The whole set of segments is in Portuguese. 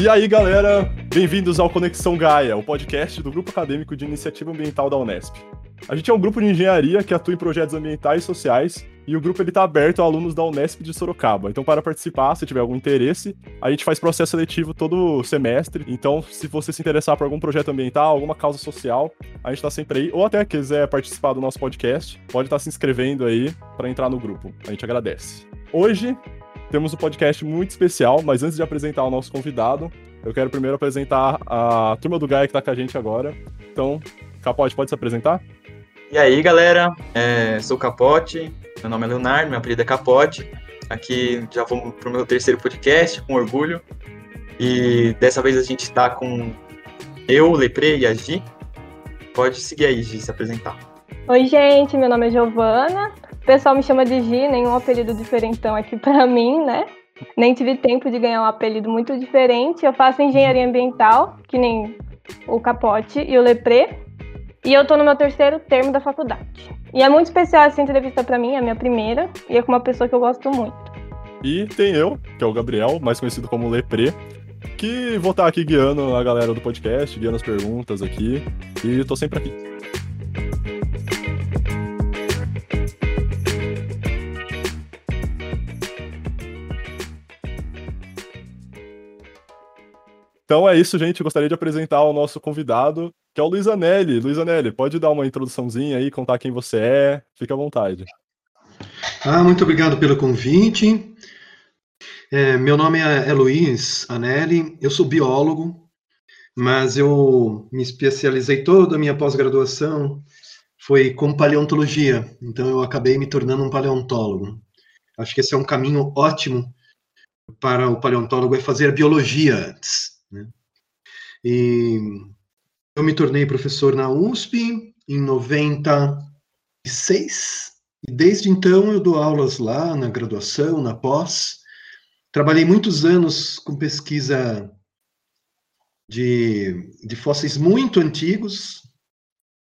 E aí, galera, bem-vindos ao Conexão Gaia, o podcast do Grupo Acadêmico de Iniciativa Ambiental da Unesp. A gente é um grupo de engenharia que atua em projetos ambientais e sociais, e o grupo está aberto a alunos da Unesp de Sorocaba. Então, para participar, se tiver algum interesse, a gente faz processo seletivo todo semestre. Então, se você se interessar por algum projeto ambiental, alguma causa social, a gente está sempre aí. Ou até quiser participar do nosso podcast, pode estar tá se inscrevendo aí para entrar no grupo. A gente agradece. Hoje, temos um podcast muito especial, mas antes de apresentar o nosso convidado, eu quero primeiro apresentar a turma do Gaia que está com a gente agora. Então, Capote, pode se apresentar? E aí, galera, é, sou o Capote, meu nome é Leonardo, meu apelido é Capote. Aqui já vamos para o meu terceiro podcast, com orgulho. E dessa vez a gente está com eu, Lepre e a Gi. Pode seguir aí, Gi, se apresentar. Oi, gente, meu nome é Giovana, pessoal me chama de Gi, nenhum apelido diferentão aqui para mim, né? Nem tive tempo de ganhar um apelido muito diferente. Eu faço engenharia ambiental, que nem o Capote e o Lepré. E eu tô no meu terceiro termo da faculdade. E é muito especial essa entrevista para mim, é a minha primeira, e é com uma pessoa que eu gosto muito. E tem eu, que é o Gabriel, mais conhecido como Lepré, que vou estar aqui guiando a galera do podcast, guiando as perguntas aqui, e tô sempre aqui. Então é isso, gente. Eu gostaria de apresentar o nosso convidado, que é o Luiz Anelli. Luiz Anelli, pode dar uma introduçãozinha aí, contar quem você é? Fique à vontade. Ah, muito obrigado pelo convite. É, meu nome é, é Luiz Anelli, eu sou biólogo, mas eu me especializei toda a minha pós-graduação foi com paleontologia, então eu acabei me tornando um paleontólogo. Acho que esse é um caminho ótimo para o paleontólogo, é fazer biologia antes. E eu me tornei professor na USP em 96, e desde então eu dou aulas lá na graduação, na pós. Trabalhei muitos anos com pesquisa de, de fósseis muito antigos,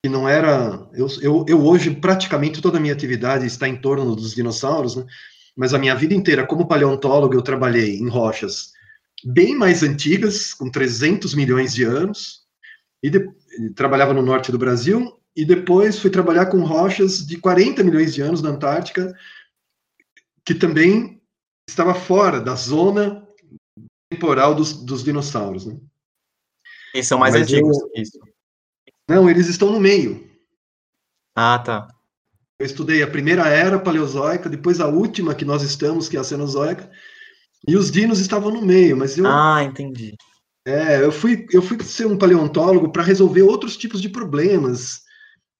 que não era. Eu, eu, eu, hoje, praticamente toda a minha atividade está em torno dos dinossauros, né? mas a minha vida inteira, como paleontólogo, eu trabalhei em rochas bem mais antigas, com 300 milhões de anos, e de, trabalhava no norte do Brasil, e depois fui trabalhar com rochas de 40 milhões de anos na Antártica, que também estava fora da zona temporal dos, dos dinossauros. Né? E são mais Mas antigos, eu... isso. Não, eles estão no meio. Ah, tá. Eu estudei a primeira era paleozoica, depois a última que nós estamos, que é a Cenozoica, e os dinos estavam no meio, mas eu. Ah, entendi. É, eu fui, eu fui ser um paleontólogo para resolver outros tipos de problemas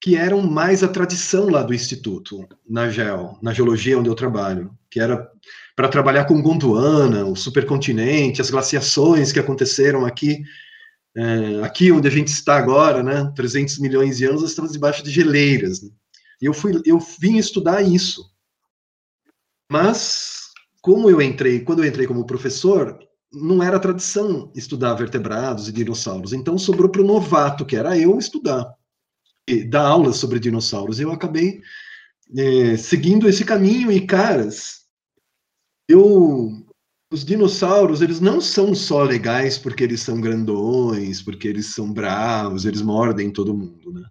que eram mais a tradição lá do instituto, na geo, na geologia onde eu trabalho, que era para trabalhar com Gondwana, o supercontinente, as glaciações que aconteceram aqui, é, aqui onde a gente está agora, né, 300 milhões de anos, nós estamos debaixo de geleiras. Né? E eu fui, eu vim estudar isso. Mas como eu entrei, quando eu entrei como professor, não era tradição estudar vertebrados e dinossauros. Então sobrou para o novato, que era eu, estudar e dar aulas sobre dinossauros. Eu acabei é, seguindo esse caminho e, caras, eu os dinossauros, eles não são só legais porque eles são grandões, porque eles são bravos, eles mordem todo mundo, né?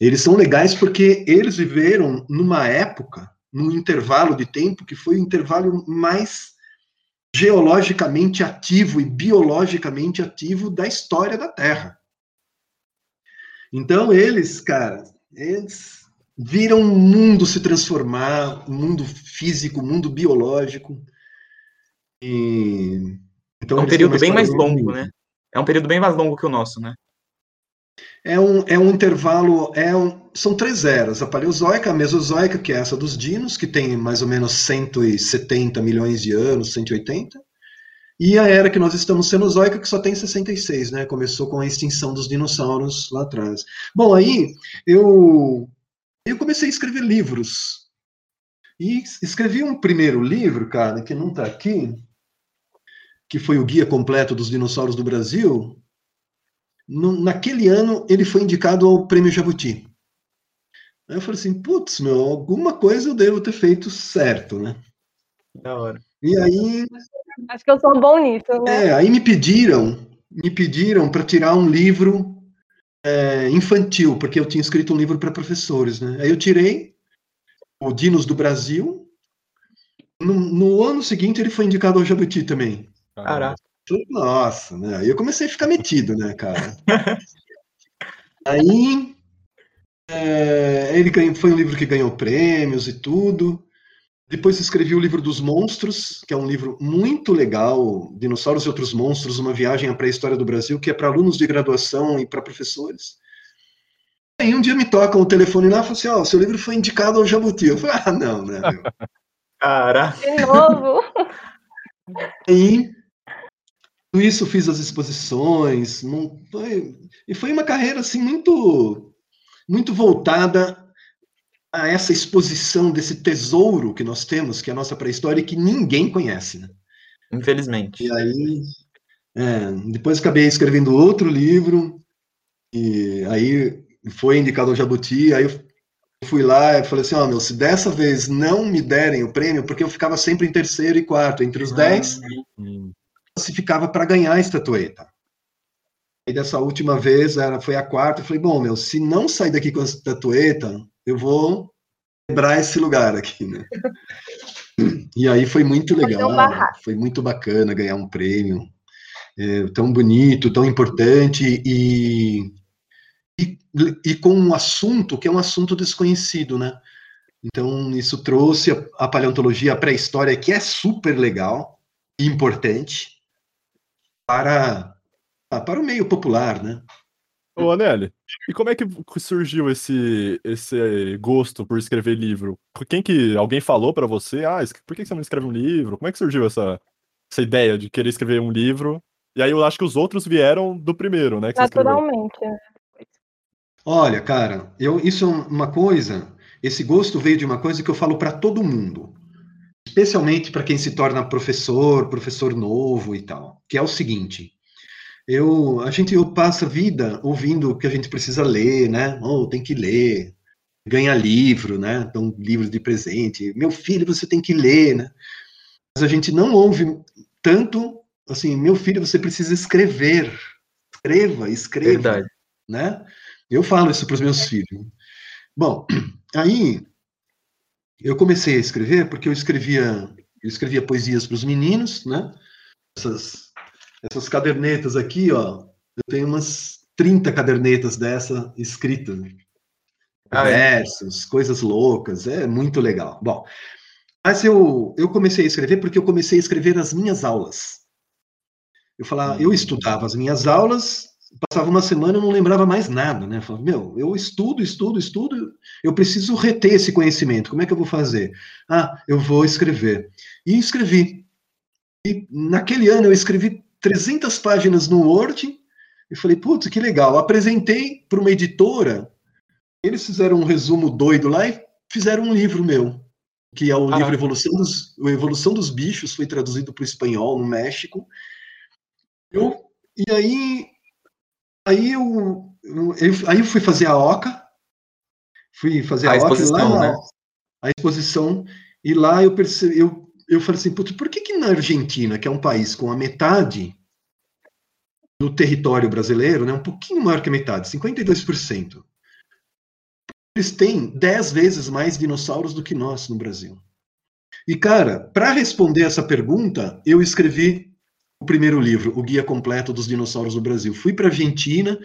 Eles são legais porque eles viveram numa época num intervalo de tempo que foi o intervalo mais geologicamente ativo e biologicamente ativo da história da Terra. Então eles, cara, eles viram o mundo se transformar, o mundo físico, o mundo biológico. E então é um período bem mais longo, né? É um período bem mais longo que o nosso, né? É um, é um intervalo, é um, são três eras, a paleozoica, a mesozoica, que é essa dos dinos, que tem mais ou menos 170 milhões de anos, 180, e a era que nós estamos cenozoica, que só tem 66, né? Começou com a extinção dos dinossauros lá atrás. Bom, aí eu, eu comecei a escrever livros. E escrevi um primeiro livro, cara, que não está aqui, que foi o Guia Completo dos Dinossauros do Brasil, no, naquele ano ele foi indicado ao Prêmio Jabuti. Aí eu falei assim, putz, meu, alguma coisa eu devo ter feito certo, né? Da hora. E aí Acho que eu sou bom nisso, né? É, aí me pediram, me pediram para tirar um livro é, infantil, porque eu tinha escrito um livro para professores, né? Aí eu tirei o Dinos do Brasil. No, no, ano seguinte ele foi indicado ao Jabuti também. Caraca. Nossa, né? Aí eu comecei a ficar metido, né, cara? aí é, ele ganhou, foi um livro que ganhou prêmios e tudo. Depois escrevi o livro dos monstros, que é um livro muito legal, Dinossauros e Outros Monstros, uma viagem à pré-história do Brasil, que é para alunos de graduação e para professores. Aí um dia me tocam o telefone lá e falam assim, ó, oh, seu livro foi indicado ao Jabuti. Eu falei, ah, não, né? Caraca. De novo. Aí, isso fiz as exposições, foi, e foi uma carreira, assim, muito, muito voltada a essa exposição desse tesouro que nós temos, que é a nossa pré-história, que ninguém conhece, né? Infelizmente. E aí, é, depois acabei escrevendo outro livro, e aí foi indicado ao Jabuti, aí eu fui lá e falei assim, ó, oh, meu, se dessa vez não me derem o prêmio, porque eu ficava sempre em terceiro e quarto, entre os ah, dez, ficava para ganhar a estatueta. E dessa última vez, era, foi a quarta, eu falei, bom, meu, se não sair daqui com a estatueta, eu vou quebrar esse lugar aqui, né? E aí foi muito legal, foi muito bacana ganhar um prêmio é, tão bonito, tão importante e, e, e, com um assunto que é um assunto desconhecido, né? Então isso trouxe a, a paleontologia, a pré-história, que é super legal e importante para, para o meio popular, né? Ô, Anelli, e como é que surgiu esse, esse gosto por escrever livro? Quem que alguém falou para você? Ah, por que você não escreve um livro? Como é que surgiu essa, essa ideia de querer escrever um livro? E aí eu acho que os outros vieram do primeiro, né? Naturalmente. Olha, cara, eu, isso é uma coisa. Esse gosto veio de uma coisa que eu falo para todo mundo, especialmente para quem se torna professor, professor novo e tal, que é o seguinte: eu, a gente eu passa a vida ouvindo que a gente precisa ler, né? Oh, tem que ler, ganha livro, né? Dão livros de presente. Meu filho, você tem que ler, né? Mas a gente não ouve tanto assim, meu filho, você precisa escrever. Escreva, escreva, Verdade. né? Eu falo isso para os meus filhos. Bom, aí eu comecei a escrever porque eu escrevia, eu escrevia poesias para os meninos, né? Essas essas cadernetas aqui, ó, eu tenho umas 30 cadernetas dessa escrita. Ah, é? Versos, é? coisas loucas, é muito legal. Bom, mas eu, eu comecei a escrever porque eu comecei a escrever as minhas aulas. Eu falava, eu hum. estudava as minhas aulas, passava uma semana e não lembrava mais nada, né? Eu falava, meu, eu estudo, estudo, estudo, eu preciso reter esse conhecimento. Como é que eu vou fazer? Ah, eu vou escrever. E escrevi. E naquele ano eu escrevi 300 páginas no Word e falei, putz, que legal. Apresentei para uma editora, eles fizeram um resumo doido lá e fizeram um livro meu, que é o ah. livro Evolução dos, Evolução dos Bichos, foi traduzido para o espanhol no México. Eu, e aí, aí eu, eu, aí eu fui fazer a OCA, fui fazer a, a exposição, lá, né? a exposição, e lá eu percebi, eu eu falei assim, putz, por que, que na Argentina, que é um país com a metade do território brasileiro, né, um pouquinho maior que a metade, 52%, eles têm 10 vezes mais dinossauros do que nós no Brasil. E, cara, para responder essa pergunta, eu escrevi o primeiro livro, O Guia Completo dos Dinossauros do Brasil. Fui para a Argentina,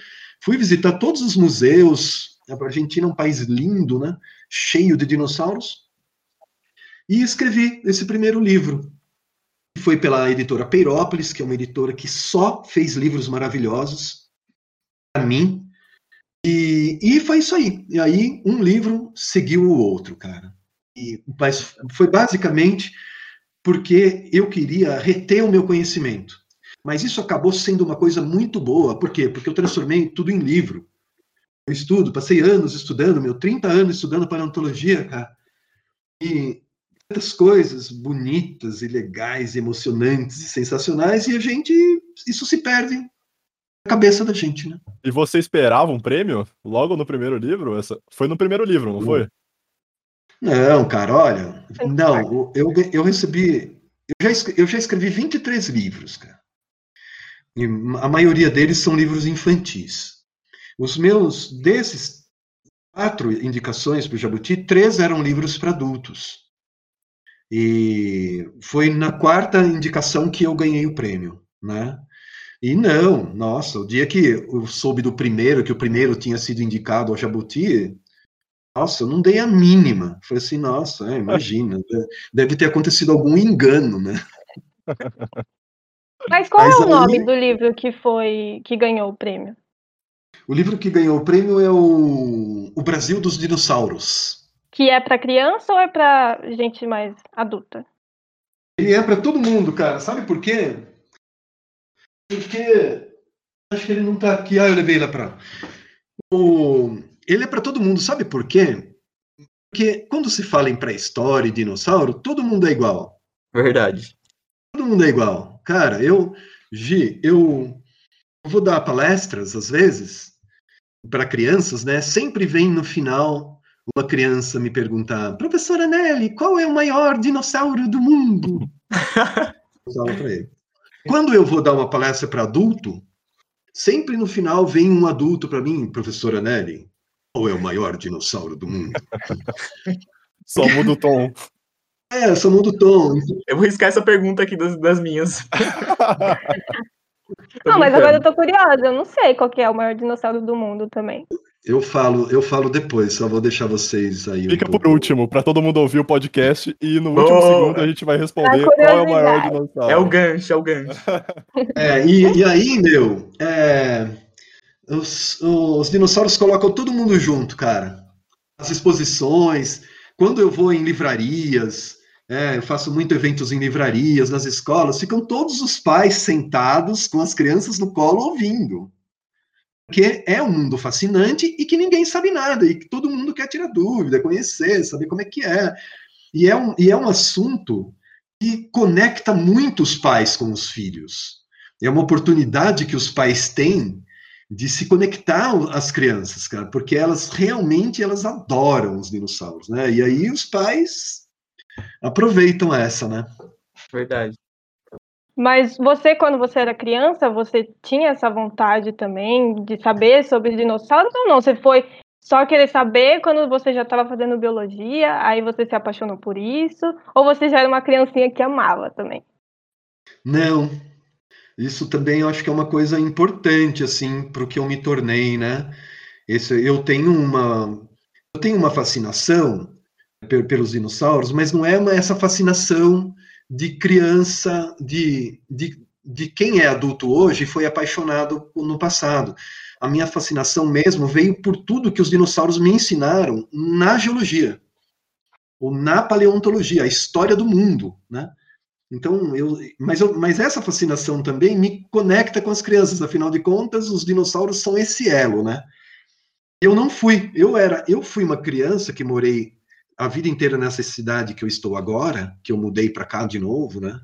fui visitar todos os museus. A Argentina é um país lindo, né? Cheio de dinossauros. E escrevi esse primeiro livro. Foi pela editora Peirópolis, que é uma editora que só fez livros maravilhosos para mim. E, e foi isso aí. E aí um livro seguiu o outro, cara. E, mas foi basicamente porque eu queria reter o meu conhecimento. Mas isso acabou sendo uma coisa muito boa. Por quê? Porque eu transformei tudo em livro. Eu estudo, passei anos estudando, meu, 30 anos estudando paleontologia, cara. E tantas coisas bonitas e legais, emocionantes e sensacionais, e a gente, isso se perde na cabeça da gente, né? E você esperava um prêmio logo no primeiro livro? Essa... Foi no primeiro livro, não foi? Não, cara, olha, não, eu, eu recebi, eu, já, eu já escrevi 23 livros, cara. E a maioria deles são livros infantis. Os meus, desses quatro indicações para o Jabuti, três eram livros para adultos. E foi na quarta indicação que eu ganhei o prêmio, né? E não, nossa, o dia que eu soube do primeiro, que o primeiro tinha sido indicado ao Jabuti, nossa, eu não dei a mínima. Falei assim, nossa, é, imagina, deve ter acontecido algum engano, né? Mas qual Mas é o aí... nome do livro que foi que ganhou o prêmio? O livro que ganhou o prêmio é o, o Brasil dos Dinossauros. Que é para criança ou é para gente mais adulta? Ele é para todo mundo, cara. Sabe por quê? Porque acho que ele não tá aqui. Ah, eu levei ele para. O... Ele é para todo mundo. Sabe por quê? Porque quando se fala em pré-história e dinossauro, todo mundo é igual. Verdade. Todo mundo é igual. Cara, eu, Gi, eu vou dar palestras às vezes para crianças, né? Sempre vem no final uma criança me perguntar, professora Nelly, qual é o maior dinossauro do mundo? eu falo para ele. Quando eu vou dar uma palestra para adulto, sempre no final vem um adulto para mim, professora Nelly, qual é o maior dinossauro do mundo? Só muda o tom. É, só muda o tom. Eu vou riscar essa pergunta aqui das, das minhas. não, mas agora eu tô curiosa, eu não sei qual é o maior dinossauro do mundo também. Eu falo, eu falo depois, só vou deixar vocês aí. Fica um por último, para todo mundo ouvir o podcast e no último segundo a gente vai responder qual é o maior dinossauro. É o gancho, é o gancho. É, e, e aí, meu, é, os, os dinossauros colocam todo mundo junto, cara. As exposições, quando eu vou em livrarias, é, eu faço muito eventos em livrarias, nas escolas, ficam todos os pais sentados com as crianças no colo ouvindo que é um mundo fascinante e que ninguém sabe nada, e que todo mundo quer tirar dúvida, conhecer, saber como é que é. E é um, e é um assunto que conecta muito os pais com os filhos. É uma oportunidade que os pais têm de se conectar às crianças, cara, porque elas realmente elas adoram os dinossauros, né? E aí os pais aproveitam essa, né? Verdade. Mas você, quando você era criança, você tinha essa vontade também de saber sobre dinossauros ou não? Você foi só querer saber quando você já estava fazendo biologia, aí você se apaixonou por isso? Ou você já era uma criancinha que amava também? Não. Isso também eu acho que é uma coisa importante, assim, para o que eu me tornei, né? Esse, eu tenho uma eu tenho uma fascinação pelos dinossauros, mas não é uma, essa fascinação de criança, de, de, de quem é adulto hoje e foi apaixonado no passado. A minha fascinação mesmo veio por tudo que os dinossauros me ensinaram na geologia, ou na paleontologia, a história do mundo, né? Então, eu, mas, eu, mas essa fascinação também me conecta com as crianças, afinal de contas, os dinossauros são esse elo, né? Eu não fui, eu era, eu fui uma criança que morei a vida inteira nessa cidade que eu estou agora, que eu mudei para cá de novo, né?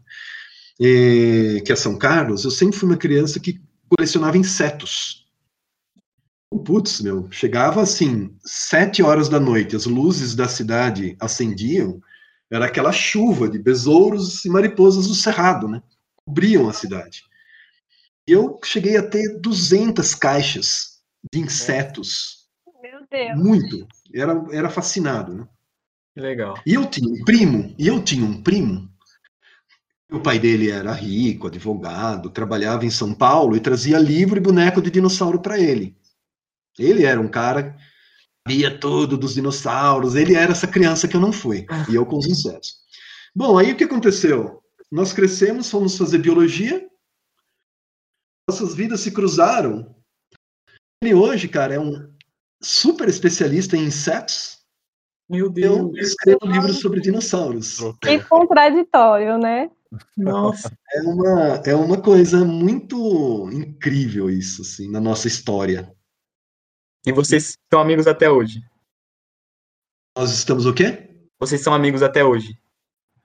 E, que é São Carlos, eu sempre fui uma criança que colecionava insetos. Putz, meu, chegava assim, sete horas da noite, as luzes da cidade acendiam, era aquela chuva de besouros e mariposas do cerrado, né? Cobriam a cidade. E eu cheguei a ter 200 caixas de insetos. Meu Deus. Muito. Era, era fascinado, né? legal. E eu tinha um primo, e eu tinha um primo. O pai dele era rico, advogado, trabalhava em São Paulo e trazia livro e boneco de dinossauro para ele. Ele era um cara sabia tudo dos dinossauros, ele era essa criança que eu não fui, e eu com os insetos. Bom, aí o que aconteceu? Nós crescemos, fomos fazer biologia, nossas vidas se cruzaram. Ele hoje, cara, é um super especialista em insetos, meu Deus. Eu escrevo um livro sobre dinossauros. Que contraditório, né? Nossa. É uma, é uma coisa muito incrível isso, assim, na nossa história. E vocês são amigos até hoje? Nós estamos o quê? Vocês são amigos até hoje?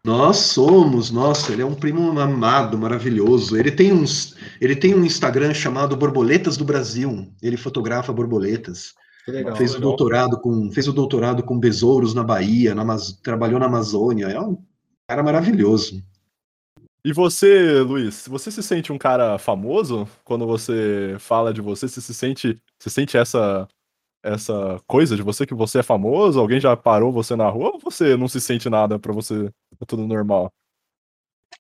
Nós somos, nossa, ele é um primo amado, maravilhoso. Ele tem uns, ele tem um Instagram chamado Borboletas do Brasil. Ele fotografa borboletas. Legal, fez legal. o doutorado com fez o doutorado com besouros na Bahia, na, trabalhou na Amazônia, é um cara maravilhoso. E você, Luiz, você se sente um cara famoso quando você fala de você? Você se sente, se sente essa essa coisa de você que você é famoso? Alguém já parou você na rua ou você não se sente nada para você é tudo normal?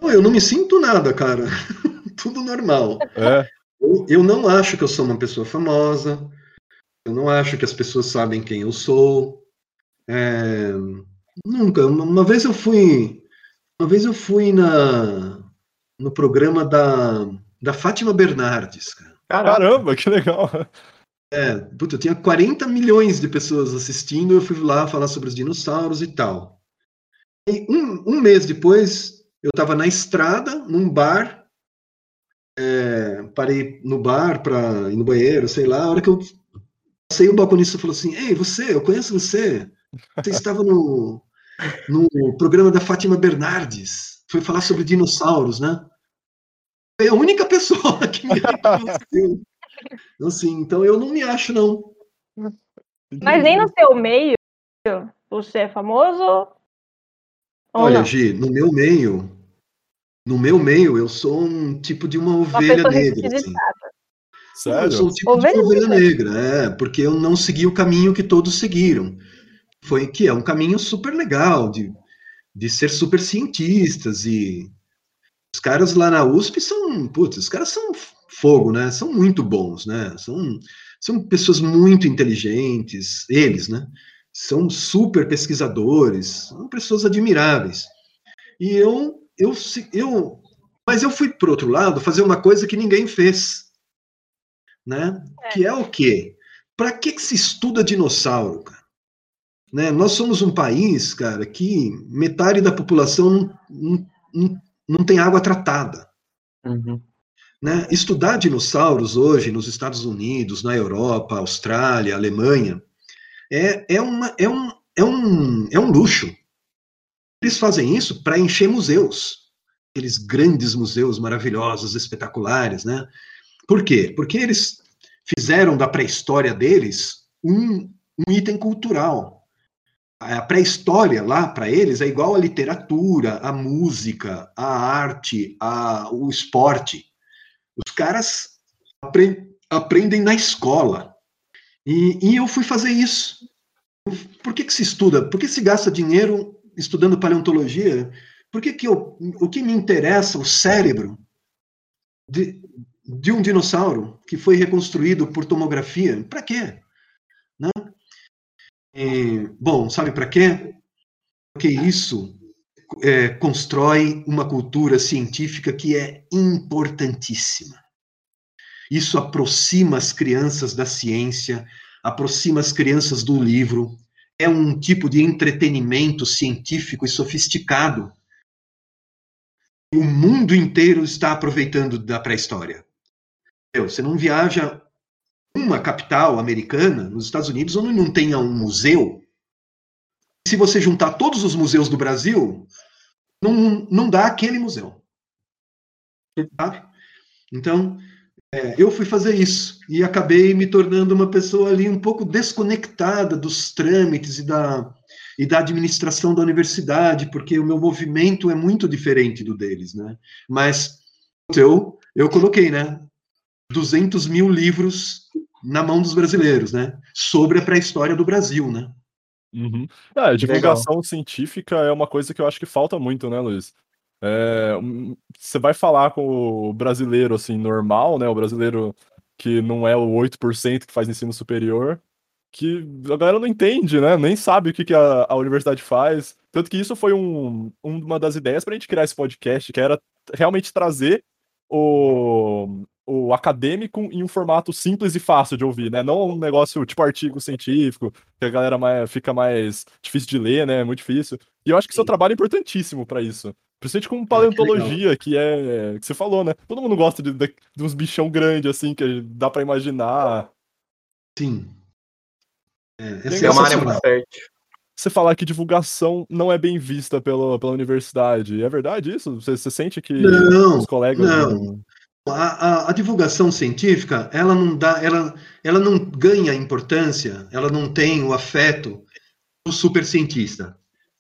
Eu não me sinto nada, cara. tudo normal. É. Eu, eu não acho que eu sou uma pessoa famosa. Eu não acho que as pessoas sabem quem eu sou. É, nunca. Uma vez eu fui uma vez eu fui na, no programa da, da Fátima Bernardes. Cara. Caramba, que legal. É, puta, eu tinha 40 milhões de pessoas assistindo, eu fui lá falar sobre os dinossauros e tal. E um, um mês depois, eu estava na estrada, num bar, é, parei no bar para ir no banheiro, sei lá, a hora que eu passei, o balconista falou assim, ei, você, eu conheço você, você estava no, no programa da Fátima Bernardes. Foi falar sobre dinossauros, né? É a única pessoa que me reconheceu. Então, assim, então eu não me acho, não. Mas nem no seu meio você é famoso? Olha, não? Gi, no meu meio, no meu meio, eu sou um tipo de uma uma ovelha negra. Assim. Sério? Eu sou um tipo ovelha de uma ovelha negra, é, porque eu não segui o caminho que todos seguiram foi que é um caminho super legal de, de ser super cientistas e os caras lá na USP são, putz, os caras são fogo, né? São muito bons, né? São, são pessoas muito inteligentes, eles, né? São super pesquisadores, são pessoas admiráveis. E eu, eu, eu, mas eu fui para outro lado fazer uma coisa que ninguém fez, né? É. Que é o quê? Para que, que se estuda dinossauro, cara? Né? Nós somos um país, cara, que metade da população não, não, não tem água tratada. Uhum. Né? Estudar dinossauros hoje nos Estados Unidos, na Europa, Austrália, Alemanha, é, é, uma, é, um, é, um, é um luxo. Eles fazem isso para encher museus, aqueles grandes museus maravilhosos, espetaculares, né? Por quê? Porque eles fizeram da pré-história deles um, um item cultural a pré-história lá para eles é igual a literatura, a música, a arte, a, o esporte. Os caras aprend, aprendem na escola. E, e, eu fui fazer isso. Por que, que se estuda? Por que se gasta dinheiro estudando paleontologia? Por que, que eu, o que me interessa, o cérebro de, de um dinossauro que foi reconstruído por tomografia? Para quê? Né? E, bom, sabe para quê? Porque isso é, constrói uma cultura científica que é importantíssima. Isso aproxima as crianças da ciência, aproxima as crianças do livro, é um tipo de entretenimento científico e sofisticado. O mundo inteiro está aproveitando da pré-história. Você não viaja uma capital americana, nos Estados Unidos, onde não tenha um museu, se você juntar todos os museus do Brasil, não, não dá aquele museu. Sabe? Então, é, eu fui fazer isso e acabei me tornando uma pessoa ali um pouco desconectada dos trâmites e da, e da administração da universidade, porque o meu movimento é muito diferente do deles, né? Mas eu, eu coloquei, né? 200 mil livros na mão dos brasileiros, né? Sobre a pré-história do Brasil, né? Uhum. É, a divulgação Legal. científica é uma coisa que eu acho que falta muito, né, Luiz? É, você vai falar com o brasileiro, assim, normal, né? O brasileiro que não é o 8% que faz ensino superior, que a galera não entende, né? Nem sabe o que, que a, a universidade faz. Tanto que isso foi um, uma das ideias para a gente criar esse podcast, que era realmente trazer o, o acadêmico em um formato simples e fácil de ouvir, né? Não um negócio tipo artigo científico, que a galera mais, fica mais difícil de ler, né? Muito difícil. E eu acho que seu trabalho é importantíssimo para isso. Principalmente com paleontologia, ah, que, que, é. que você falou, né? Todo mundo gosta de, de, de uns bichão grande, assim, que dá para imaginar. Sim. É, essa é uma área muito fértil. Você falar que divulgação não é bem vista pela, pela universidade. É verdade isso? Você, você sente que não, os colegas. Não. não... A, a, a, divulgação científica, ela não dá, ela, ela não ganha importância, ela não tem o afeto do super cientista.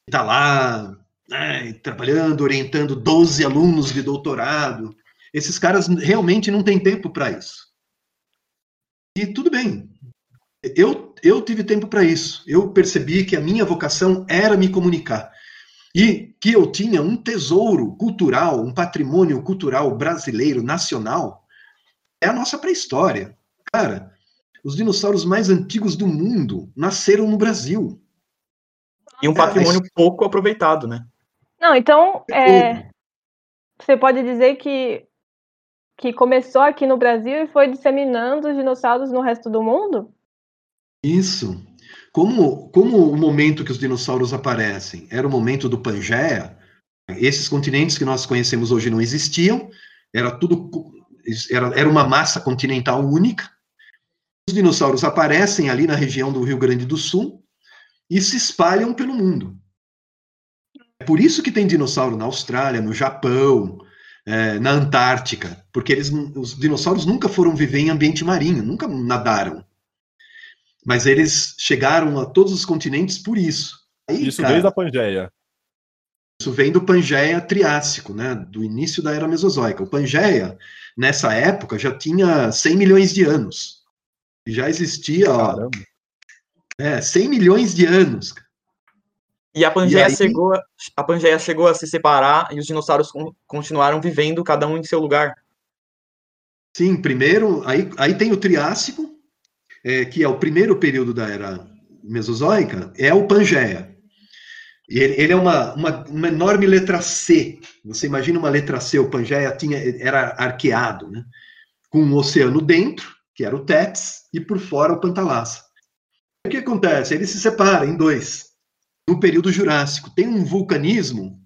Está lá né, trabalhando, orientando 12 alunos de doutorado. Esses caras realmente não têm tempo para isso. E tudo bem. Eu, eu tive tempo para isso. Eu percebi que a minha vocação era me comunicar. E que eu tinha um tesouro cultural, um patrimônio cultural brasileiro, nacional, é a nossa pré-história. Cara, os dinossauros mais antigos do mundo nasceram no Brasil. E um é, patrimônio é, pouco aproveitado, né? Não, então, é, você pode dizer que, que começou aqui no Brasil e foi disseminando os dinossauros no resto do mundo? Isso. Como, como o momento que os dinossauros aparecem era o momento do Pangeia, esses continentes que nós conhecemos hoje não existiam, era tudo era, era uma massa continental única. Os dinossauros aparecem ali na região do Rio Grande do Sul e se espalham pelo mundo. É por isso que tem dinossauro na Austrália, no Japão, é, na Antártica, porque eles, os dinossauros nunca foram viver em ambiente marinho, nunca nadaram. Mas eles chegaram a todos os continentes por isso. Aí, isso cara, desde a Pangeia. Isso vem do Pangeia Triássico, né, do início da Era Mesozoica. O Pangeia, nessa época, já tinha 100 milhões de anos. Já existia, ó, é, 100 milhões de anos. E a Pangeia, e aí... chegou, a Pangeia chegou a se separar e os dinossauros continuaram vivendo cada um em seu lugar. Sim, primeiro, aí, aí tem o Triássico, é, que é o primeiro período da era mesozoica, é o Pangeia. E ele, ele é uma, uma, uma, enorme letra C. Você imagina uma letra C, o Pangeia tinha, era arqueado, né? com um oceano dentro, que era o Tétis, e por fora o Pantalassa. O que acontece? Ele se separa em dois. No período Jurássico, tem um vulcanismo,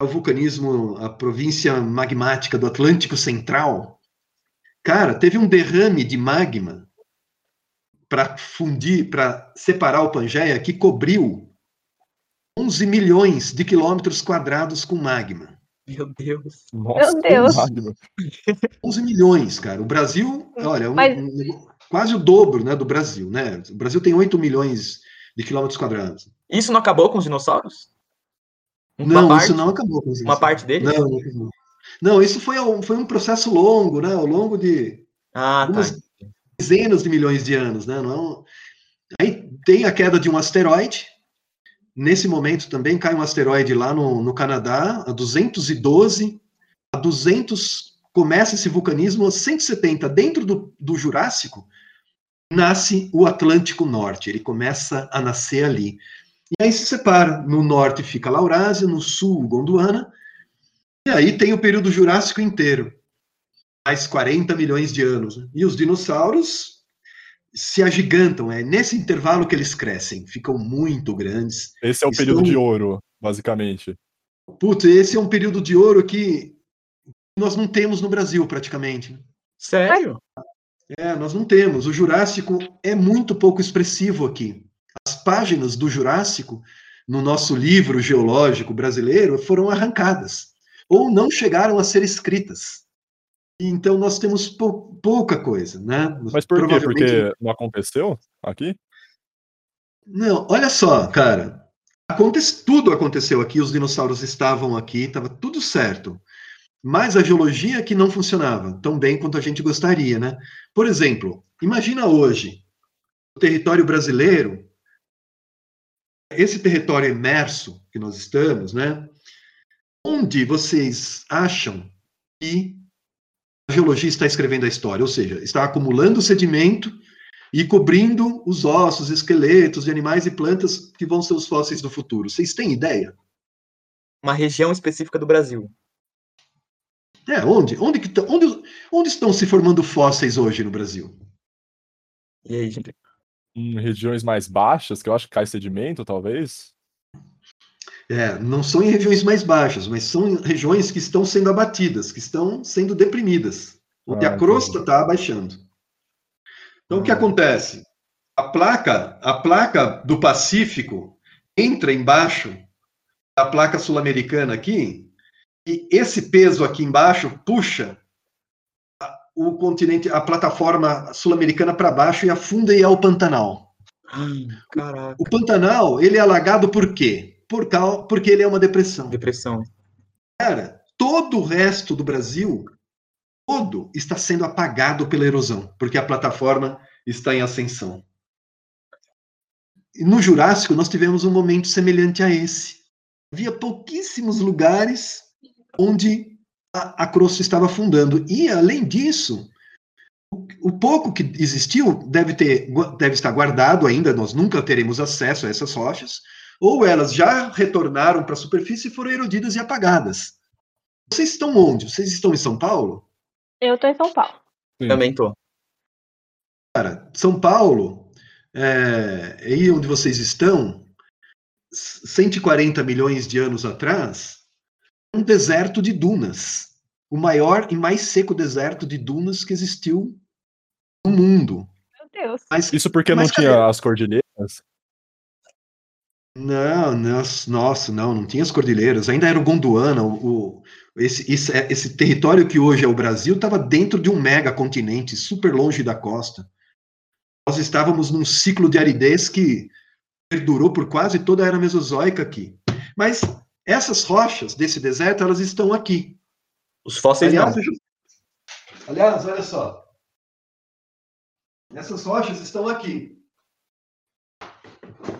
é o vulcanismo, a província magmática do Atlântico Central. Cara, teve um derrame de magma para fundir, para separar o Pangeia, que cobriu 11 milhões de quilômetros quadrados com magma. Meu Deus. Nossa, Meu Deus. 11 milhões, cara. O Brasil, olha, um, Mas... um, quase o dobro né, do Brasil, né? O Brasil tem 8 milhões de quilômetros quadrados. Isso não acabou com os dinossauros? Uma não, parte, isso não acabou com os dinossauros. Uma parte deles? Não, não, não isso foi, foi um processo longo, né? Ao longo de ah, tá dezenas de milhões de anos, né? Não... Aí tem a queda de um asteroide. Nesse momento também cai um asteroide lá no, no Canadá, a 212, a 200 começa esse vulcanismo, a 170 dentro do, do Jurássico nasce o Atlântico Norte. Ele começa a nascer ali. E aí se separa. No norte fica a Laurásia, no sul Gondwana, e aí tem o período Jurássico inteiro mais 40 milhões de anos. E os dinossauros se agigantam, é nesse intervalo que eles crescem, ficam muito grandes. Esse é o estão... período de ouro, basicamente. Putz, esse é um período de ouro que nós não temos no Brasil, praticamente. Sério? É, nós não temos. O Jurássico é muito pouco expressivo aqui. As páginas do Jurássico, no nosso livro geológico brasileiro, foram arrancadas ou não chegaram a ser escritas. Então nós temos pou, pouca coisa, né? Mas por quê? Porque não aconteceu aqui? Não, olha só, cara. Acontece, tudo aconteceu aqui, os dinossauros estavam aqui, estava tudo certo. Mas a geologia que não funcionava tão bem quanto a gente gostaria, né? Por exemplo, imagina hoje o território brasileiro, esse território imerso que nós estamos, né? Onde vocês acham que geologia está escrevendo a história, ou seja, está acumulando sedimento e cobrindo os ossos, esqueletos de animais e plantas que vão ser os fósseis do futuro. Vocês têm ideia? Uma região específica do Brasil. É, onde? Onde, que, onde, onde estão se formando fósseis hoje no Brasil? E aí, gente? Em regiões mais baixas, que eu acho que cai sedimento, talvez? É, não são em regiões mais baixas, mas são regiões que estão sendo abatidas, que estão sendo deprimidas, onde ah, a crosta está abaixando. Então, o que ah. acontece? A placa, a placa do Pacífico entra embaixo da placa sul-americana aqui, e esse peso aqui embaixo puxa o continente, a plataforma sul-americana para baixo e afunda e é o Pantanal. Hum, o Pantanal, ele é alagado por quê? Por causa, porque ele é uma depressão. Depressão. Cara, todo o resto do Brasil, todo, está sendo apagado pela erosão, porque a plataforma está em ascensão. E no Jurássico, nós tivemos um momento semelhante a esse. Havia pouquíssimos lugares onde a, a crosta estava afundando. E, além disso, o, o pouco que existiu deve, ter, deve estar guardado ainda, nós nunca teremos acesso a essas rochas, ou elas já retornaram para a superfície e foram erodidas e apagadas. Vocês estão onde? Vocês estão em São Paulo? Eu tô em São Paulo. Sim. Também tô. Cara, São Paulo, é, aí onde vocês estão, 140 milhões de anos atrás, um deserto de dunas. O maior e mais seco deserto de dunas que existiu no mundo. Meu Deus. Mas, Isso porque Mas não tinha cadê? as cordilheiras? Não, não, nossa, não, não tinha as cordilheiras. Ainda era o Gondwana, o, o- esse, esse, esse território que hoje é o Brasil estava dentro de um mega continente, super longe da costa. Nós estávamos num ciclo de aridez que perdurou por quase toda a era mesozoica aqui. Mas essas rochas desse deserto, elas estão aqui. Os fósseis Aliás, não. aliás, olha só. Essas rochas estão aqui.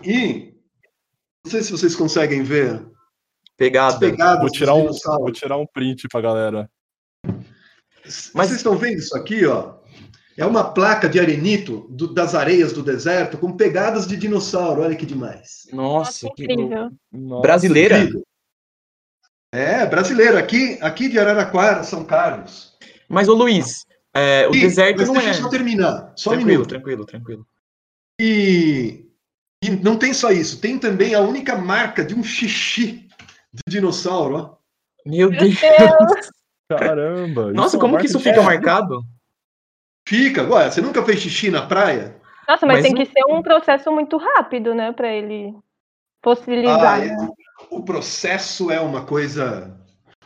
E não sei se vocês conseguem ver Pegada. pegadas Vou tirar, um, vou tirar um print pra galera. Mas... Vocês estão vendo isso aqui, ó? É uma placa de arenito do- das areias do deserto com pegadas de dinossauro. Olha que demais. Nossa, que incrível. Nossa, Brasileira? Incrível. É, brasileiro. Aqui, aqui de Araraquara, São Carlos. Mas, ô Luiz, é, o Ih, deserto mas não deixa é. eu só terminar. Só um tranquilo, minuto. tranquilo, tranquilo. E, e não tem só isso, tem também a única marca de um xixi de dinossauro, ó. Meu Deus. Caramba. Nossa, é como que isso fica É. marcado? Fica, ué, você nunca fez xixi na praia? Nossa, mas, Mas tem não- que ser um processo muito rápido, né? Pra ele fossilizar. Ah, é- o processo é uma coisa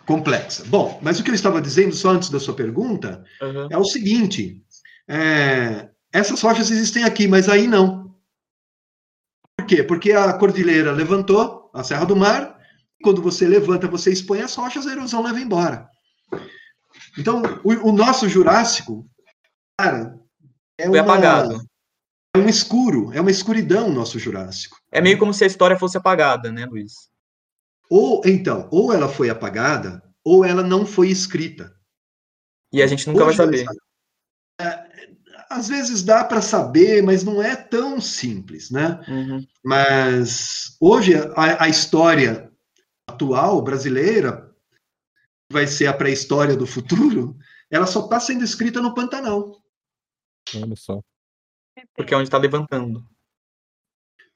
complexa. Bom, mas o que eu estava dizendo só antes da sua pergunta Aham. é o seguinte: é, essas rochas existem aqui, mas aí não. Por quê? Porque a cordilheira levantou, a Serra do Mar, quando você levanta, você expõe as rochas, a erosão leva embora. Então, o, o nosso Jurássico, cara, é, Foi uma- apagado. é um escuro, é uma escuridão o nosso Jurássico. É meio como se a história fosse apagada, né, Luiz? Ou, então, ou ela foi apagada, ou ela não foi escrita. E a gente nunca vai Hoje, saber. É, às vezes dá para saber, mas não é tão simples, né? Uhum. Mas hoje a, a história atual brasileira vai ser a pré-história do futuro. Ela só está sendo escrita no Pantanal, Olha só. Porque é onde tá levantando.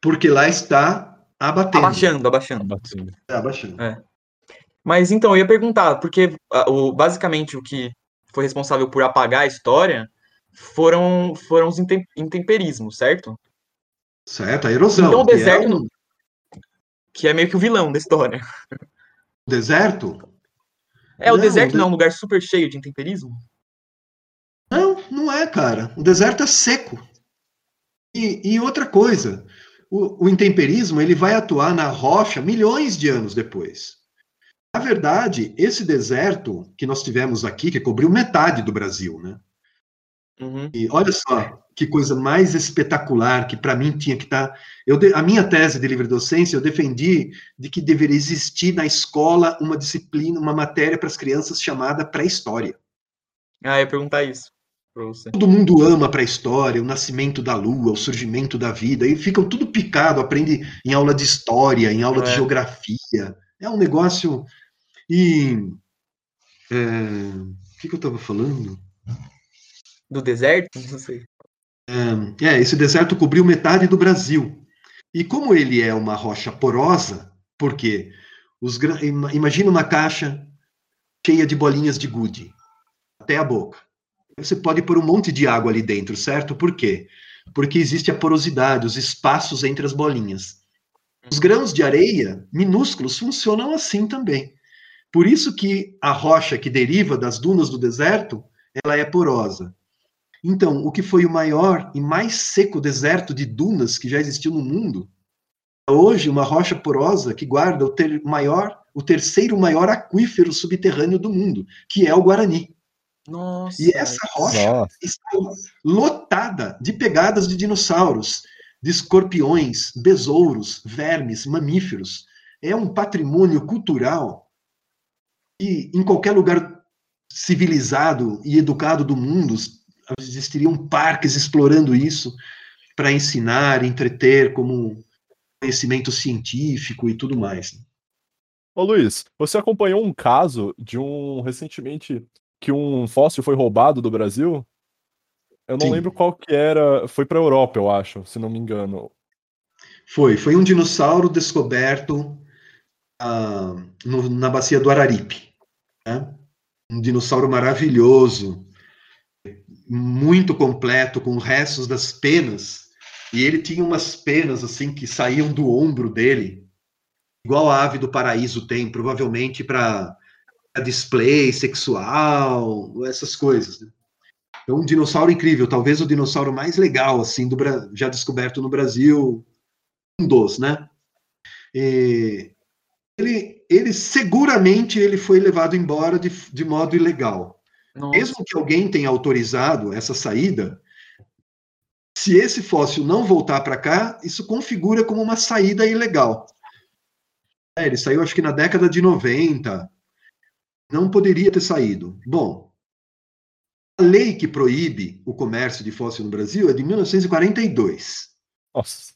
porque lá está abatendo. Abaixando, abaixando. Batendo. É, abaixando. Mas então, eu ia perguntar, porque ah, o, basicamente o que foi responsável por apagar a história foram, foram os intem- intemperismos, certo? Certo, a erosão. Então o que é deserto um- Que é meio que o vilão da história. o deserto? É, o Não, deserto o não é um lugar super cheio de intemperismo? Não, não é, cara. O deserto é seco. E, e outra coisa, o, o intemperismo ele vai atuar na rocha milhões de anos depois. Na verdade, esse deserto que nós tivemos aqui, que cobriu metade do Brasil, né? Uhum. E olha só que coisa mais espetacular que para mim tinha que estar. Eu de- a minha tese de livre docência eu defendi de que deveria existir na escola uma disciplina, uma matéria para as crianças chamada pré-história. Ah, eu ia perguntar isso você. Todo mundo ama a pré-história, o nascimento da lua, o surgimento da vida, e ficam tudo picado, aprende em aula de história, em aula de É. geografia. É um negócio. E. é, O que, que eu estava falando? Do deserto? Não sei. É, esse deserto cobriu metade do Brasil. E como ele é uma rocha porosa, porque os, imagina uma caixa cheia de bolinhas de gude até a boca. Você pode pôr um monte de água ali dentro, certo? Por quê? Porque existe a porosidade, os espaços entre as bolinhas. Os grãos de areia minúsculos funcionam assim também. Por isso que a rocha que deriva das dunas do deserto, ela é porosa. Então, o que foi o maior e mais seco deserto de dunas que já existiu no mundo é hoje uma rocha porosa que guarda o, ter maior, o terceiro maior aquífero subterrâneo do mundo, que é o Guarani. Nossa. E essa rocha Nossa. está lotada de pegadas de dinossauros, de escorpiões, besouros, vermes, mamíferos. É um patrimônio cultural e em qualquer lugar civilizado e educado do mundo existiriam parques explorando isso para ensinar, entreter como conhecimento científico e tudo mais. Ô Luiz, você acompanhou um caso de um recentemente que um fóssil foi roubado do Brasil? Eu não Sim. lembro qual que era, foi para Europa, eu acho, se não me engano. Foi, foi um dinossauro descoberto ah, no- na bacia do Araripe. né? Um dinossauro maravilhoso, muito completo, com restos das penas. E ele tinha umas penas assim que saíam do ombro dele, igual a ave do paraíso tem, provavelmente para display sexual, essas coisas. Né? Então, um dinossauro incrível, talvez o dinossauro mais legal assim do já descoberto no Brasil, um dos, né? E ele, ele seguramente ele foi levado embora de, de modo ilegal. Nossa. Mesmo que alguém tenha autorizado essa saída, se esse fóssil não voltar para cá, isso configura como uma saída ilegal. É, ele saiu, acho que na década de 90. Não poderia ter saído. Bom, a lei que proíbe o comércio de fóssil no Brasil é de 1942 Nossa.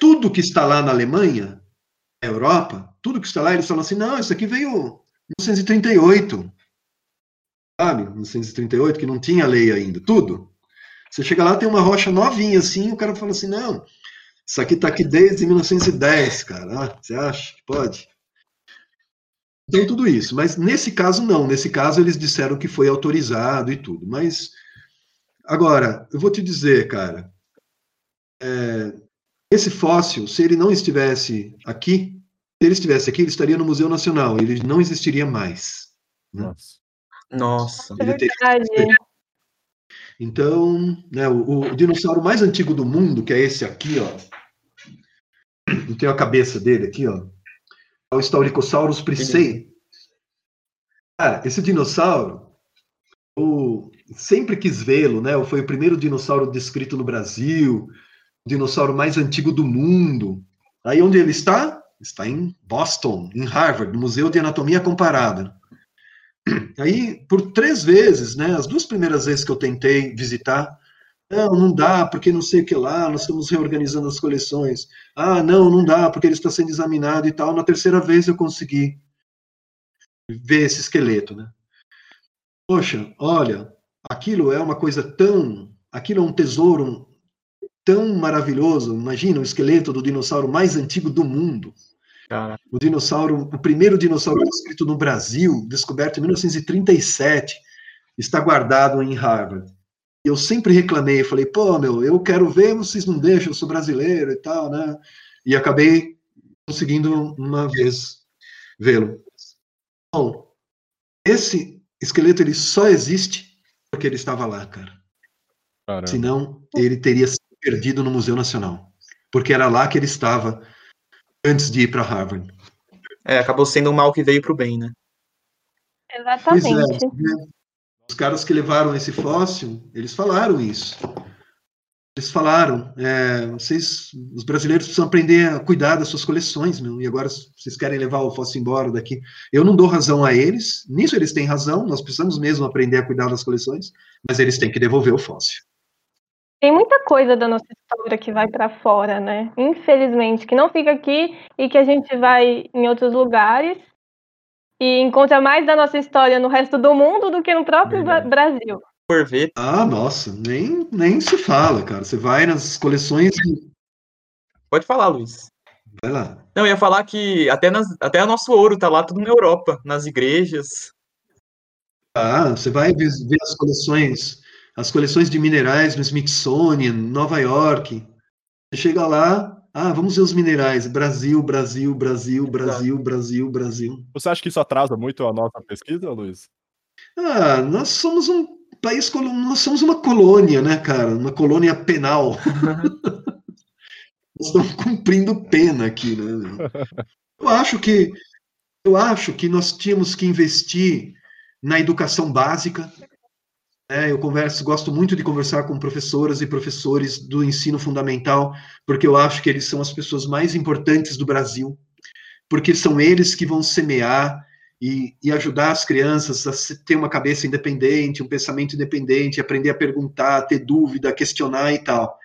tudo que está lá na Alemanha, na Europa, tudo que está lá, eles falam assim, não, isso aqui veio em 1938. Sabe? 1938, que não tinha lei ainda, tudo. Você chega lá, tem uma rocha novinha assim, o cara fala assim, não, isso aqui está aqui desde 1910, cara. Ah, você acha que pode? Então, tudo isso. Mas nesse caso, não. Nesse caso, eles disseram que foi autorizado e tudo. Mas, agora, eu vou te dizer, cara, esse fóssil, se ele não estivesse aqui, se ele estivesse aqui, ele estaria no Museu Nacional, ele não existiria mais. Nossa. Nossa. É Ele teria- verdade. Então, né, o, o dinossauro mais antigo do mundo, que é esse aqui, ó, eu tenho a cabeça dele aqui, ó, é o Staurikosaurus priscei. Cara, esse dinossauro, eu sempre quis vê-lo, né? Foi o primeiro dinossauro descrito no Brasil, o dinossauro mais antigo do mundo. Aí onde ele está? Está em Boston, em Harvard, no Museu de Anatomia Comparada. Aí, por três vezes, né? As duas primeiras vezes que eu tentei visitar, não, não dá, porque não sei o que lá, nós estamos reorganizando as coleções. Ah, não, não dá, porque ele está sendo examinado e tal. Na terceira vez eu consegui ver esse esqueleto, né? Poxa, olha, aquilo é uma coisa tão, aquilo é um tesouro tão maravilhoso. Imagina o esqueleto do dinossauro mais antigo do mundo. Cara. O dinossauro, o primeiro dinossauro descrito no Brasil, descoberto em 1937, está guardado em Harvard. Eu sempre reclamei, falei, pô, meu, eu quero ver, vocês não deixam, eu sou brasileiro e tal, né? E acabei conseguindo uma vez vê-lo. Bom, esse esqueleto ele só existe porque ele estava lá, cara. Caramba. Senão ele teria se perdido no Museu Nacional, porque era lá que ele estava antes de ir para Harvard. É, acabou sendo um mal que veio pro bem, né? Pois é, Exatamente. né? os caras que levaram esse fóssil, eles falaram isso. Eles falaram, é, vocês, os brasileiros precisam aprender a cuidar das suas coleções, meu, e agora vocês querem levar o fóssil embora daqui. Eu não dou razão a eles, nisso eles têm razão, nós precisamos mesmo aprender a cuidar das coleções, mas eles têm que devolver o fóssil. Tem muita coisa da nossa história que vai para fora, né? Infelizmente, que não fica aqui e que a gente vai em outros lugares e encontra mais da nossa história no resto do mundo do que no próprio Verdade. Brasil. Por ver, Ah, nossa, nem, nem se fala, cara. Você vai nas coleções e pode falar, Luiz. vai lá. Não, eu ia falar que até, nas, até o nosso ouro tá lá tudo na Europa, nas igrejas. Ah, você vai ver, ver as coleções, as coleções de minerais no Smithsonian, Nova York. Você chega lá, ah, vamos ver os minerais. Brasil, Brasil, Brasil, Brasil, Brasil, Brasil. Você acha que isso atrasa muito a nossa pesquisa, Luiz? Ah, nós somos um país, nós somos uma colônia, né, cara? Uma colônia penal. nós estamos cumprindo pena aqui, né? Eu acho que eu acho que nós tínhamos que investir na educação básica. Né? Eu converso, gosto muito de conversar com professoras e professores do ensino fundamental, porque eu acho que eles são as pessoas mais importantes do Brasil, porque são eles que vão semear e, e, ajudar as crianças a ter uma cabeça independente, um pensamento independente, aprender a perguntar, ter dúvida, questionar e tal.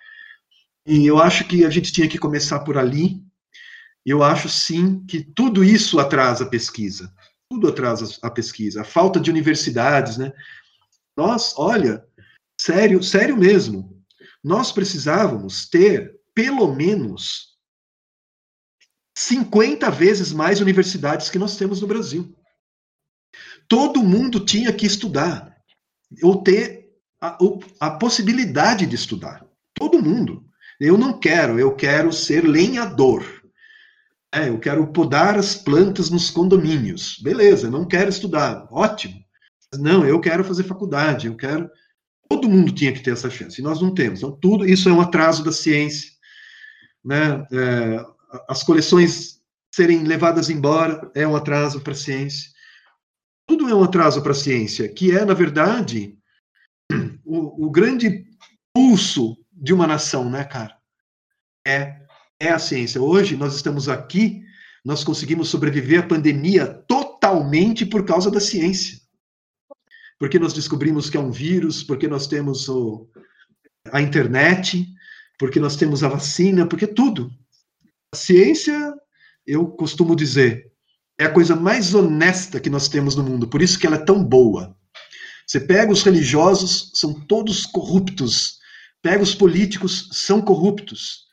E eu acho que a gente tinha que começar por ali. Eu acho sim que tudo isso atrasa a pesquisa. Tudo atrasa a pesquisa. A falta de universidades, né? Nós, olha, sério, sério mesmo. Nós precisávamos ter pelo menos 50 vezes mais universidades que nós temos no Brasil. Todo mundo tinha que estudar, ou ter a, a possibilidade de estudar. Todo mundo. Eu não quero, eu quero ser lenhador. É, eu quero podar as plantas nos condomínios. Beleza, não quero estudar. Ótimo. Não, eu quero fazer faculdade, eu quero. Todo mundo tinha que ter essa chance, e nós não temos. Então, tudo isso é um atraso da ciência. Né? É, as coleções serem levadas embora é um atraso para a ciência. Tudo é um atraso para a ciência, que é, na verdade, o, o grande pulso de uma nação, né, cara? É, é a ciência. Hoje nós estamos aqui, nós conseguimos sobreviver à pandemia totalmente por causa da ciência. Porque nós descobrimos que é um vírus, porque nós temos o, a internet, porque nós temos a vacina, porque tudo. A ciência, eu costumo dizer, é a coisa mais honesta que nós temos no mundo, por isso que ela é tão boa. Você pega os religiosos, são todos corruptos, Pega os políticos, são corruptos.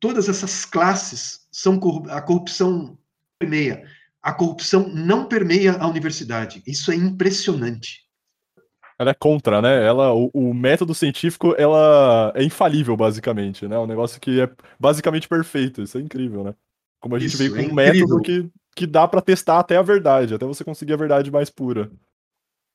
Todas essas classes são a corrupção permeia. A corrupção não permeia a universidade. Isso é impressionante. Ela é contra, né? Ela, o, o método científico, ela é infalível, basicamente, né? Um negócio que é basicamente perfeito. Isso é incrível, né? Como a gente Isso, veio com é um método que, que dá para testar até a verdade, até você conseguir a verdade mais pura.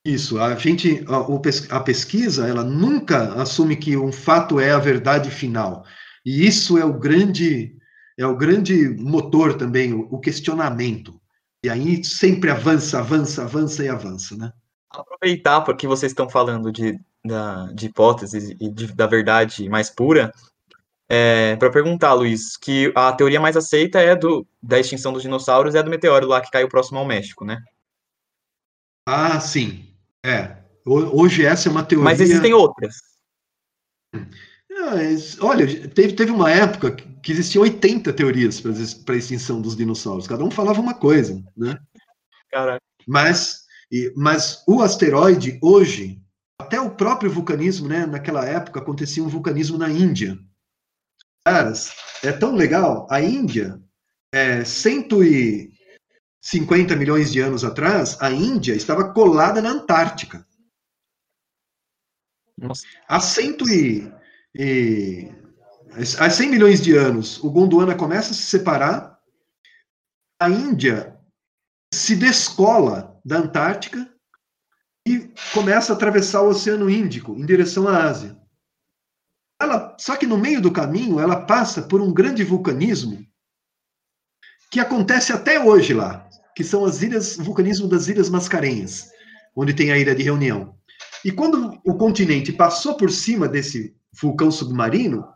Isso, a gente, a, a pesquisa, ela nunca assume que um fato é a verdade final. E isso é o grande, é o grande motor também, o, o questionamento. E aí sempre avança, avança, avança e avança, né? Aproveitar porque vocês estão falando de, da, de hipóteses e de, da verdade mais pura, é, para perguntar, Luiz, que a teoria mais aceita é do, da extinção dos dinossauros é do meteoro lá que caiu próximo ao México, né? Ah, sim. É. Hoje essa é uma teoria. Mas existem outras. É, olha, teve, teve uma época que existiam 80 teorias para a extinção dos dinossauros. Cada um falava uma coisa, né? Caraca. Mas, mas o asteroide, hoje, até o próprio vulcanismo, né? Naquela época acontecia um vulcanismo na Índia. Caras, é tão legal. A Índia, é, cento e 50 milhões de anos atrás, a Índia estava colada na Antártica. Nossa. Há, cento e, e, há 100 milhões de anos, o Gondwana começa a se separar, a Índia se descola da Antártica e começa a atravessar o Oceano Índico em direção à Ásia. Ela, só que no meio do caminho, ela passa por um grande vulcanismo que acontece até hoje lá que são as ilhas, o vulcanismo das Ilhas Mascarenhas, onde tem a ilha de reunião. E quando o continente passou por cima desse vulcão submarino,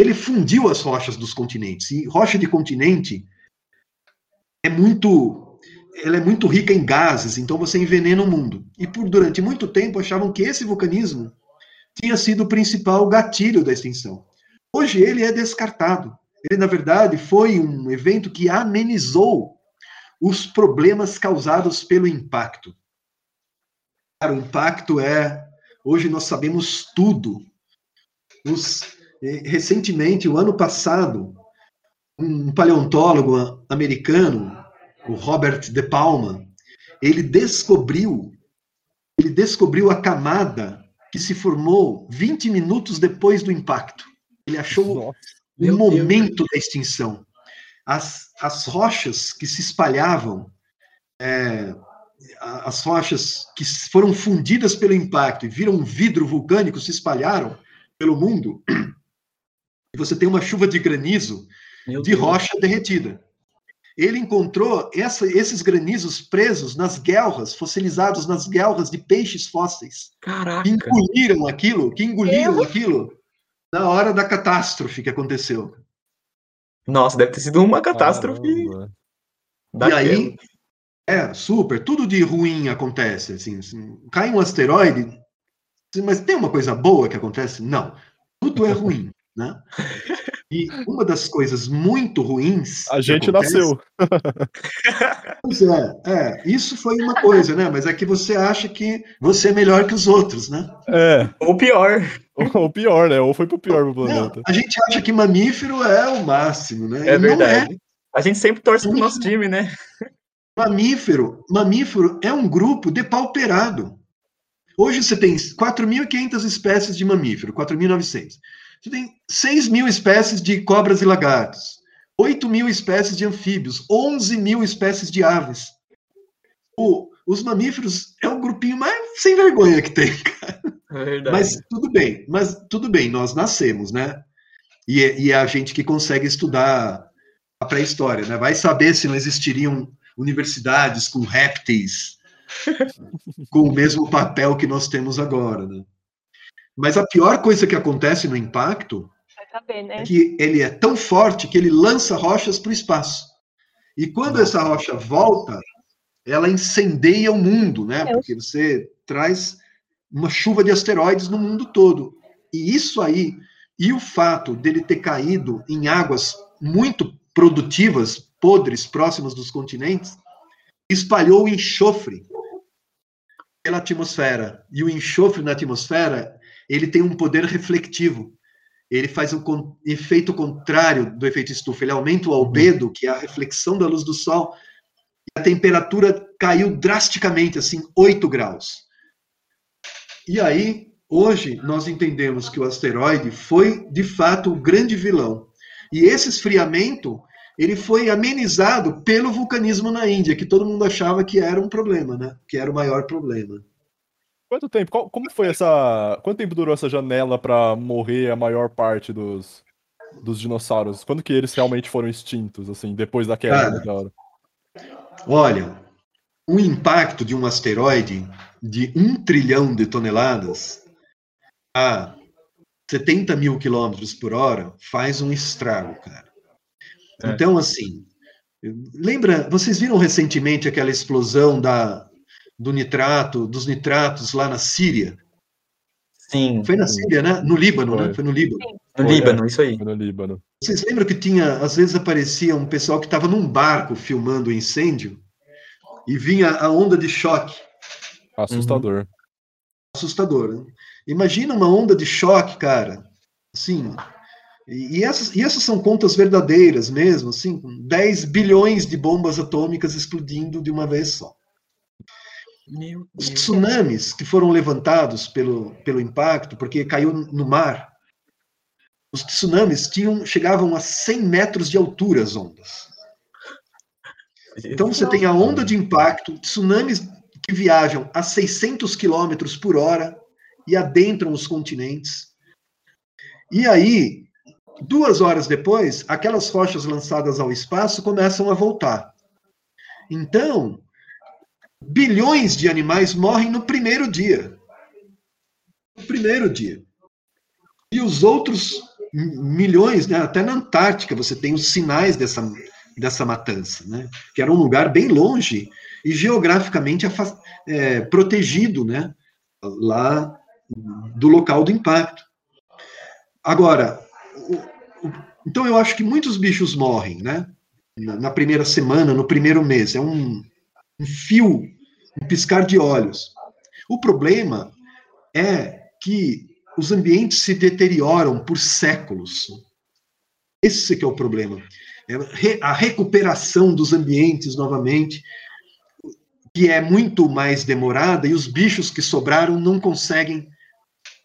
ele fundiu as rochas dos continentes. E rocha de continente é muito ela é muito rica em gases, então você envenena o mundo. E por durante muito tempo achavam que esse vulcanismo tinha sido o principal gatilho da extinção. Hoje ele é descartado. Ele na verdade foi um evento que amenizou os problemas causados pelo impacto. O impacto é. Hoje nós sabemos tudo. Os, recentemente, o ano passado, um paleontólogo americano, o Robert De Palma, ele descobriu ele descobriu a camada que se formou 20 minutos depois do impacto. Ele achou Nossa, o momento Deus. da extinção as, as rochas que se espalhavam, é, as rochas que foram fundidas pelo impacto e viram um vidro vulcânico se espalharam pelo mundo, você tem uma chuva de granizo Meu de Deus. rocha derretida. Ele encontrou essa- esses granizos presos nas guelras, fossilizados nas guelras de peixes fósseis, Caraca. que engoliram aquilo, que engoliram aquilo na hora da catástrofe que aconteceu. Nossa, deve ter sido uma catástrofe. E aí, é, super, tudo de ruim acontece, assim, assim, cai um asteroide, mas tem uma coisa boa que acontece? Não, tudo é ruim, né? E uma das coisas muito ruins A gente acontece- nasceu. Pois é, é, isso foi uma coisa, né? Mas é que você acha que você é melhor que os outros, né? É, Ou pior. ou pior, né? Ou foi pro pior pro Não, planeta. a gente acha que mamífero é o máximo, né? É E não verdade. A gente sempre torce pro nosso time, né? Mamífero, mamífero é um grupo depauperado. Hoje você tem 4.500 espécies de mamífero, 4.900. Você tem 6 mil espécies de cobras e lagartos, 8 mil espécies de anfíbios, 11 mil espécies de aves. O- os mamíferos é o grupinho mais sem vergonha que tem. É verdade. Mas tudo bem, mas tudo bem, nós nascemos, né? E é, e é a gente que consegue estudar a pré-história, né? Vai saber se não existiriam universidades com répteis com o mesmo papel que nós temos agora, né? Mas a pior coisa que acontece no impacto saber, né? é que ele é tão forte que ele lança rochas para o espaço. E quando essa rocha volta, ela incendeia o mundo, né? Deus. Porque você traz uma chuva de asteroides no mundo todo. E isso aí, e o fato dele ter caído em águas muito produtivas, podres, próximas dos continentes, espalhou o enxofre pela atmosfera. E o enxofre na atmosfera, ele tem um poder reflectivo ele faz um efeito contrário do efeito estufa. Ele aumenta o albedo, que é a reflexão da luz do sol, e a temperatura caiu drasticamente, assim, 8 graus. E aí, hoje, nós entendemos que o asteroide foi, de fato, o grande vilão. E esse esfriamento, ele foi amenizado pelo vulcanismo na Índia, que todo mundo achava que era um problema, né? Que era o maior problema. Quanto tempo? Qual- como foi essa. Quanto tempo durou essa janela pra morrer a maior parte dos, dos dinossauros? Quando que eles realmente foram extintos, assim, depois da queda do meteoro? Olha, o impacto de um asteroide de um trilhão de toneladas a 70 mil quilômetros por hora faz um estrago, cara. É. Então, assim, lembra, vocês viram recentemente aquela explosão da, do nitrato, dos nitratos lá na Síria? Sim, Foi na Síria, né? No Líbano, né? Foi. Foi no Líbano. no Foi, Líbano, isso aí. Foi no Líbano. Vocês lembram que tinha, às vezes aparecia um pessoal que estava num barco filmando o incêndio e vinha a onda de choque. Assustador. assustador. Né? Imagina uma onda de choque, cara. Assim, e, e essas, e essas são contas verdadeiras mesmo, assim, com 10 bilhões de bombas atômicas explodindo de uma vez só. Os tsunamis que foram levantados pelo, pelo impacto, porque caiu no mar, os tsunamis tinham, chegavam a 100 metros de altura as ondas. Então você tem a onda de impacto, tsunamis que viajam a 600 quilômetros por hora e adentram os continentes. E aí, duas horas depois, aquelas rochas lançadas ao espaço começam a voltar. Então, bilhões de animais morrem no primeiro dia. No primeiro dia. E os outros milhões, né, até na Antártica, você tem os sinais dessa, dessa matança, né, que era um lugar bem longe e geograficamente é, protegido, né, lá do local do impacto. Agora, o- o- então eu acho que muitos bichos morrem, né, na, na primeira semana, no primeiro mês. É um, um fio, um piscar de olhos. O problema é que os ambientes se deterioram por séculos. Esse que é o problema. É a recuperação dos ambientes novamente, que é muito mais demorada, e os bichos que sobraram não conseguem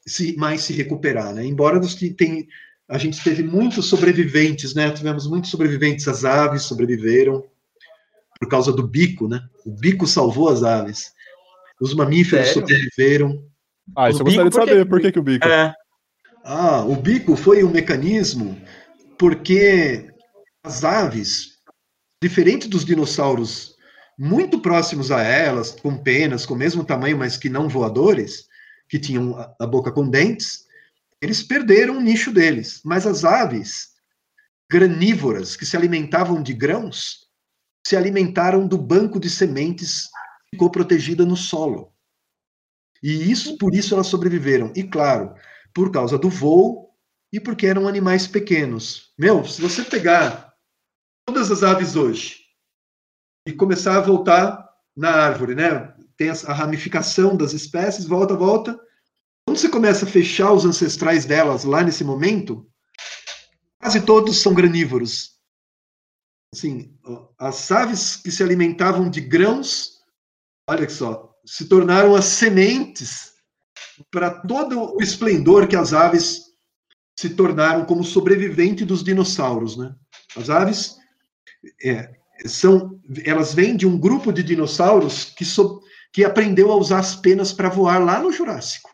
se, mais se recuperar. Né? Embora nós te- tem, a gente teve muitos sobreviventes, né? tivemos muitos sobreviventes, as aves sobreviveram por causa do bico, né? o bico salvou as aves. Os mamíferos Sério? sobreviveram. Ah, isso O eu gostaria de bico, por que saber. Por que, que o bico? É, Ah, o bico foi um mecanismo porque as aves, diferente dos dinossauros muito próximos a elas, com penas, com o mesmo tamanho, mas que não voadores, que tinham a boca com dentes, eles perderam o nicho deles. Mas as aves granívoras, que se alimentavam de grãos, se alimentaram do banco de sementes que ficou protegida no solo. E isso, por isso elas sobreviveram. E claro, por causa do voo e porque eram animais pequenos. Meu, se você pegar todas as aves hoje e começar a voltar na árvore, né? Tem a ramificação das espécies, volta, volta. Quando você começa a fechar os ancestrais delas lá nesse momento, quase todos são granívoros. Assim, as aves que se alimentavam de grãos, olha só, se tornaram as sementes para todo o esplendor que as aves se tornaram como sobrevivente dos dinossauros, né? As aves é, são, elas vêm de um grupo de dinossauros que, so, que aprendeu a usar as penas para voar lá no Jurássico.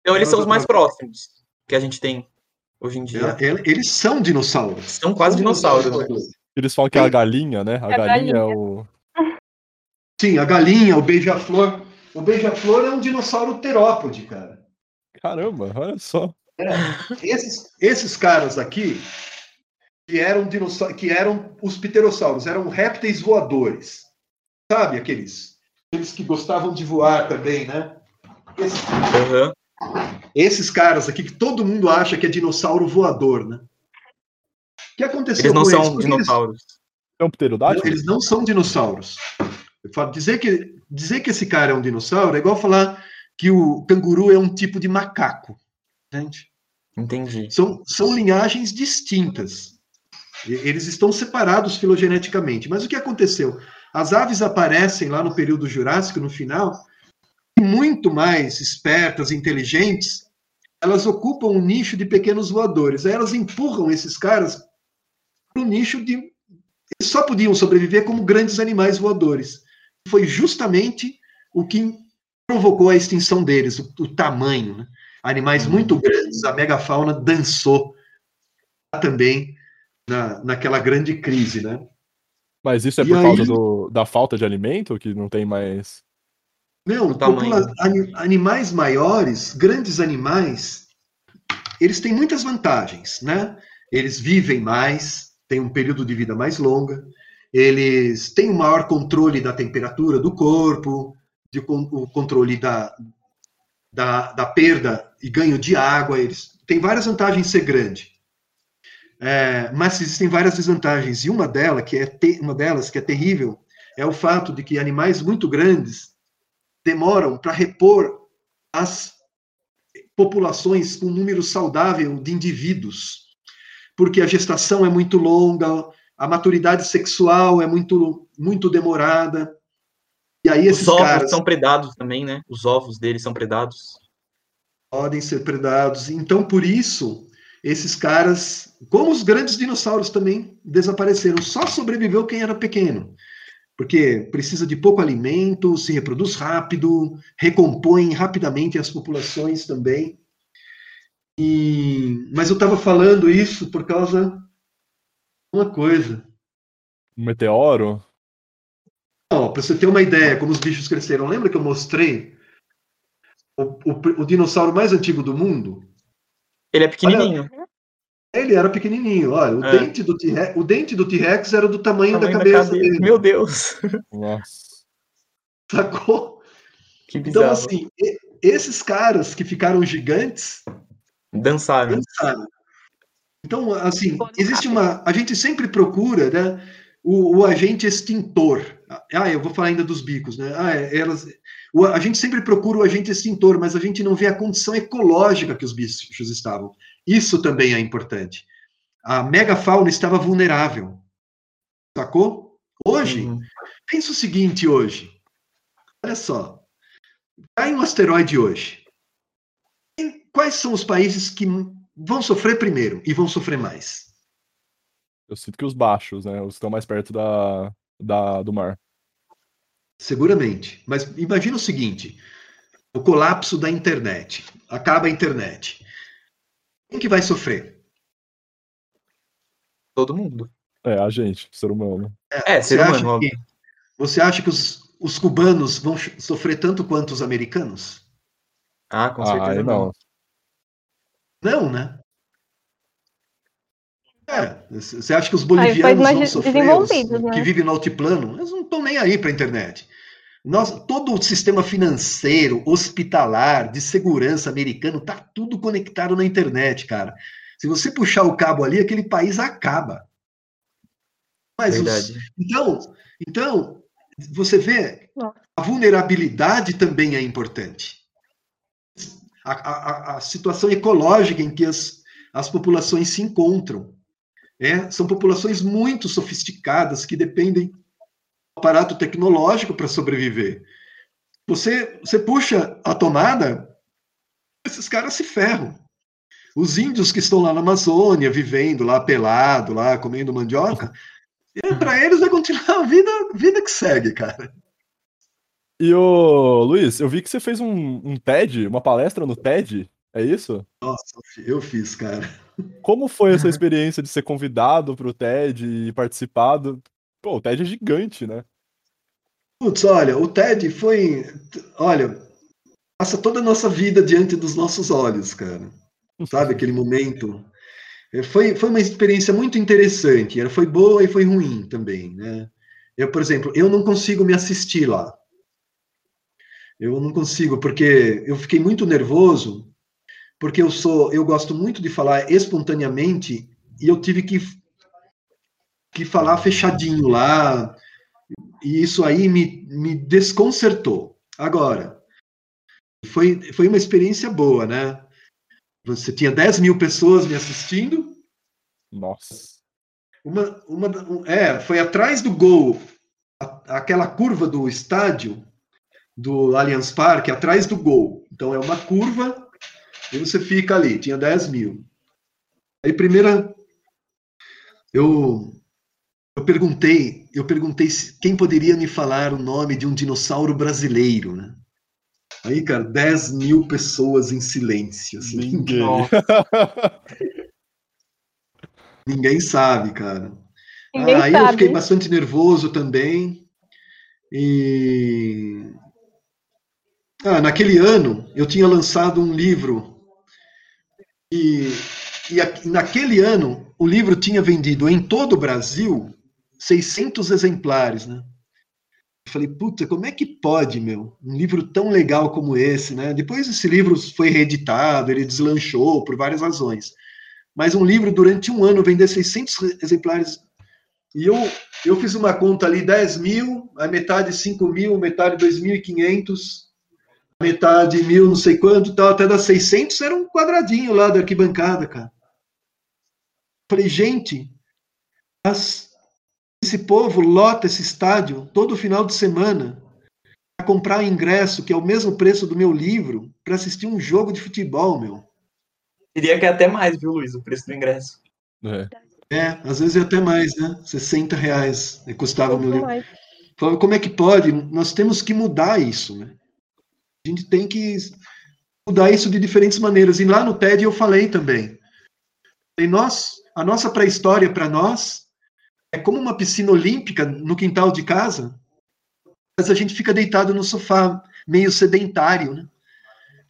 Então eles elas são os mais próximos que a gente tem hoje em dia. É, é, eles são dinossauros. São quase dinossauros. Né? Eles falam que é a galinha, né? A, a galinha, galinha é o. Sim, a galinha, o beija-flor. O beija-flor é um dinossauro terópode, cara. Caramba, olha só. É, esses, esses caras aqui, que eram, que eram os pterossauros, eram répteis voadores. Sabe aqueles? Aqueles que gostavam de voar também, né? Esses, uhum. Esses caras aqui que todo mundo acha que é dinossauro voador, né? O que aconteceu eles não são eles? dinossauros. Eles... São pterodáctilos? Eles não são dinossauros. Dizer que, dizer que esse cara é um dinossauro é igual falar que o canguru é um tipo de macaco. Entende? Entendi. São, são linhagens distintas. Eles estão separados filogeneticamente. Mas o que aconteceu? As aves aparecem lá no período Jurássico, no final, muito mais espertas, inteligentes, elas ocupam um nicho de pequenos voadores. Aí elas empurram esses caras para o nicho de. Eles só podiam sobreviver como grandes animais voadores foi justamente o que provocou a extinção deles, o, o tamanho. Né? Animais uhum. muito grandes, a megafauna dançou também na, naquela grande crise, né? Mas isso é por causa do, da falta de alimento, que não tem mais. Não, popula... animais maiores, grandes animais, eles têm muitas vantagens, né? Eles vivem mais, têm um período de vida mais longa, eles têm um maior controle da temperatura do corpo, de, o controle da, da, da, perda e ganho de água, eles têm várias vantagens ser grande. É, mas existem várias desvantagens, e uma, dela, que é te, uma delas que é terrível é o fato de que animais muito grandes demoram para repor as populações com um número saudável de indivíduos, porque a gestação é muito longa, a maturidade sexual é muito, muito demorada. E aí esses Os ovos caras são predados também, né? Os ovos deles são predados. Podem ser predados. Então, por isso, esses caras, como os grandes dinossauros também desapareceram, só sobreviveu quem era pequeno. Porque precisa de pouco alimento, se reproduz rápido, recompõe rapidamente as populações também. E... Mas eu estava falando isso por causa uma coisa. Um meteoro? Não, para você ter uma ideia como os bichos cresceram, lembra que eu mostrei o, o, o dinossauro mais antigo do mundo? Ele é pequenininho. Olha, ele era pequenininho. Olha, o, é. dente do o dente do T-Rex era do tamanho, tamanho da, cabeça da, cabeça dele. Meu Deus! Nossa. Sacou? Que então, bizarro. Então, assim, esses caras que ficaram gigantes dançaram. dançaram. Então, assim, existe uma. A gente sempre procura né, o, o, agente extintor. Ah, eu vou falar ainda dos bicos, né? Ah, é, elas, o, a gente sempre procura o agente extintor, mas a gente não vê a condição ecológica que os bichos estavam. Isso também é importante. A megafauna estava vulnerável. Sacou? Hoje, uhum. pensa o seguinte hoje. Olha só. Cai um asteroide hoje. Quais são os países que vão sofrer primeiro e vão sofrer mais. Eu sinto que os baixos, né? Os que estão mais perto da, da, do mar. Seguramente. Mas imagina o seguinte: o colapso da internet. Acaba a internet. Quem que vai sofrer? Todo mundo. É, a gente, ser humano. É, Você ser acha humano. que, você acha que os, os cubanos vão sofrer tanto quanto os americanos? Ah, com Ah, certeza aí não. não. Não, né? É, você acha que os bolivianos vão sofrer, os né? que vivem no altiplano? Eles não estão nem aí para a internet. Nós, todo o sistema financeiro, hospitalar, de segurança americano, tá tudo conectado na internet, cara. Se você puxar o cabo ali, aquele país acaba. Mas os- então, então, você vê, a vulnerabilidade também é importante. A, a- a- situação ecológica em que as, as populações se encontram. né? São populações muito sofisticadas que dependem aparato tecnológico para sobreviver. Você, você puxa a tomada, esses caras se ferram. Os índios que estão lá na Amazônia, vivendo lá pelado, lá comendo mandioca, para eles vai continuar a vida, vida que segue, cara. E ô, Luiz, eu vi que você fez um, um TED, uma palestra no TED, é isso? Nossa, eu fiz, cara. Como foi essa experiência de ser convidado pro TED e participado? Pô, o TED é gigante, né? Putz, olha, o TED foi. Olha, passa toda a nossa vida diante dos nossos olhos, cara. Sabe aquele momento? É, Foi, foi uma experiência muito interessante. Ela foi boa e foi ruim também, né? Eu, por exemplo, eu não consigo me assistir lá. Eu não consigo, porque eu fiquei muito nervoso, porque eu sou, eu gosto muito de falar espontaneamente, e eu tive que, que falar fechadinho lá, e isso aí me, me desconcertou. Agora, foi, foi uma experiência boa, né? Você tinha 10 mil pessoas me assistindo, Nossa. uma, uma, um- é, foi atrás do gol, a- aquela curva do estádio do Allianz Parque, atrás do gol. Então é uma curva e você fica ali. Tinha 10 mil. Aí primeira, eu eu perguntei, eu perguntei se- quem poderia me falar o nome de um dinossauro brasileiro, né? Aí, cara, 10 mil pessoas em silêncio. assim. Ninguém. Ninguém sabe, cara. Ninguém aí eu sabe. fiquei bastante nervoso também. E ah, naquele ano eu tinha lançado um livro e, e a- naquele ano o livro tinha vendido em todo o Brasil 600 exemplares, né? Eu falei, puta, como é que pode, meu? Um livro tão legal como esse, né? Depois esse livro foi reeditado, ele deslanchou por várias razões. Mas um livro durante um ano vender 600 exemplares e eu, eu fiz uma conta ali, 10 mil, a metade 5 mil, metade 2.500, metade mil, não sei quanto, tal, até das 600 era um quadradinho lá da arquibancada, cara. Falei, gente, as- esse povo lota esse estádio todo final de semana para comprar ingresso, que é o mesmo preço do meu livro, para assistir um jogo de futebol, meu. Diria que é até mais, viu, Luiz, o preço do ingresso. É. É, às vezes é até mais, né? 60 reais custava o meu livro. Falava, como é que pode? Nós temos que mudar isso, né? A gente tem que mudar isso de diferentes maneiras. E lá no TED eu falei também. E nós, a nossa pré-história para nós é como uma piscina olímpica no quintal de casa, mas a gente fica deitado no sofá, meio sedentário, né?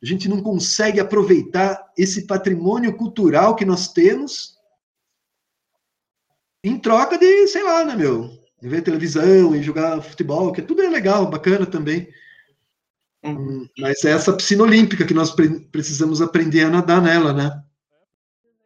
A gente não consegue aproveitar esse patrimônio cultural que nós temos em troca de, sei lá, né, meu? De ver televisão e jogar futebol, que tudo é legal, bacana também. Hum, Mas é essa piscina olímpica que nós pre- precisamos aprender a nadar nela, né?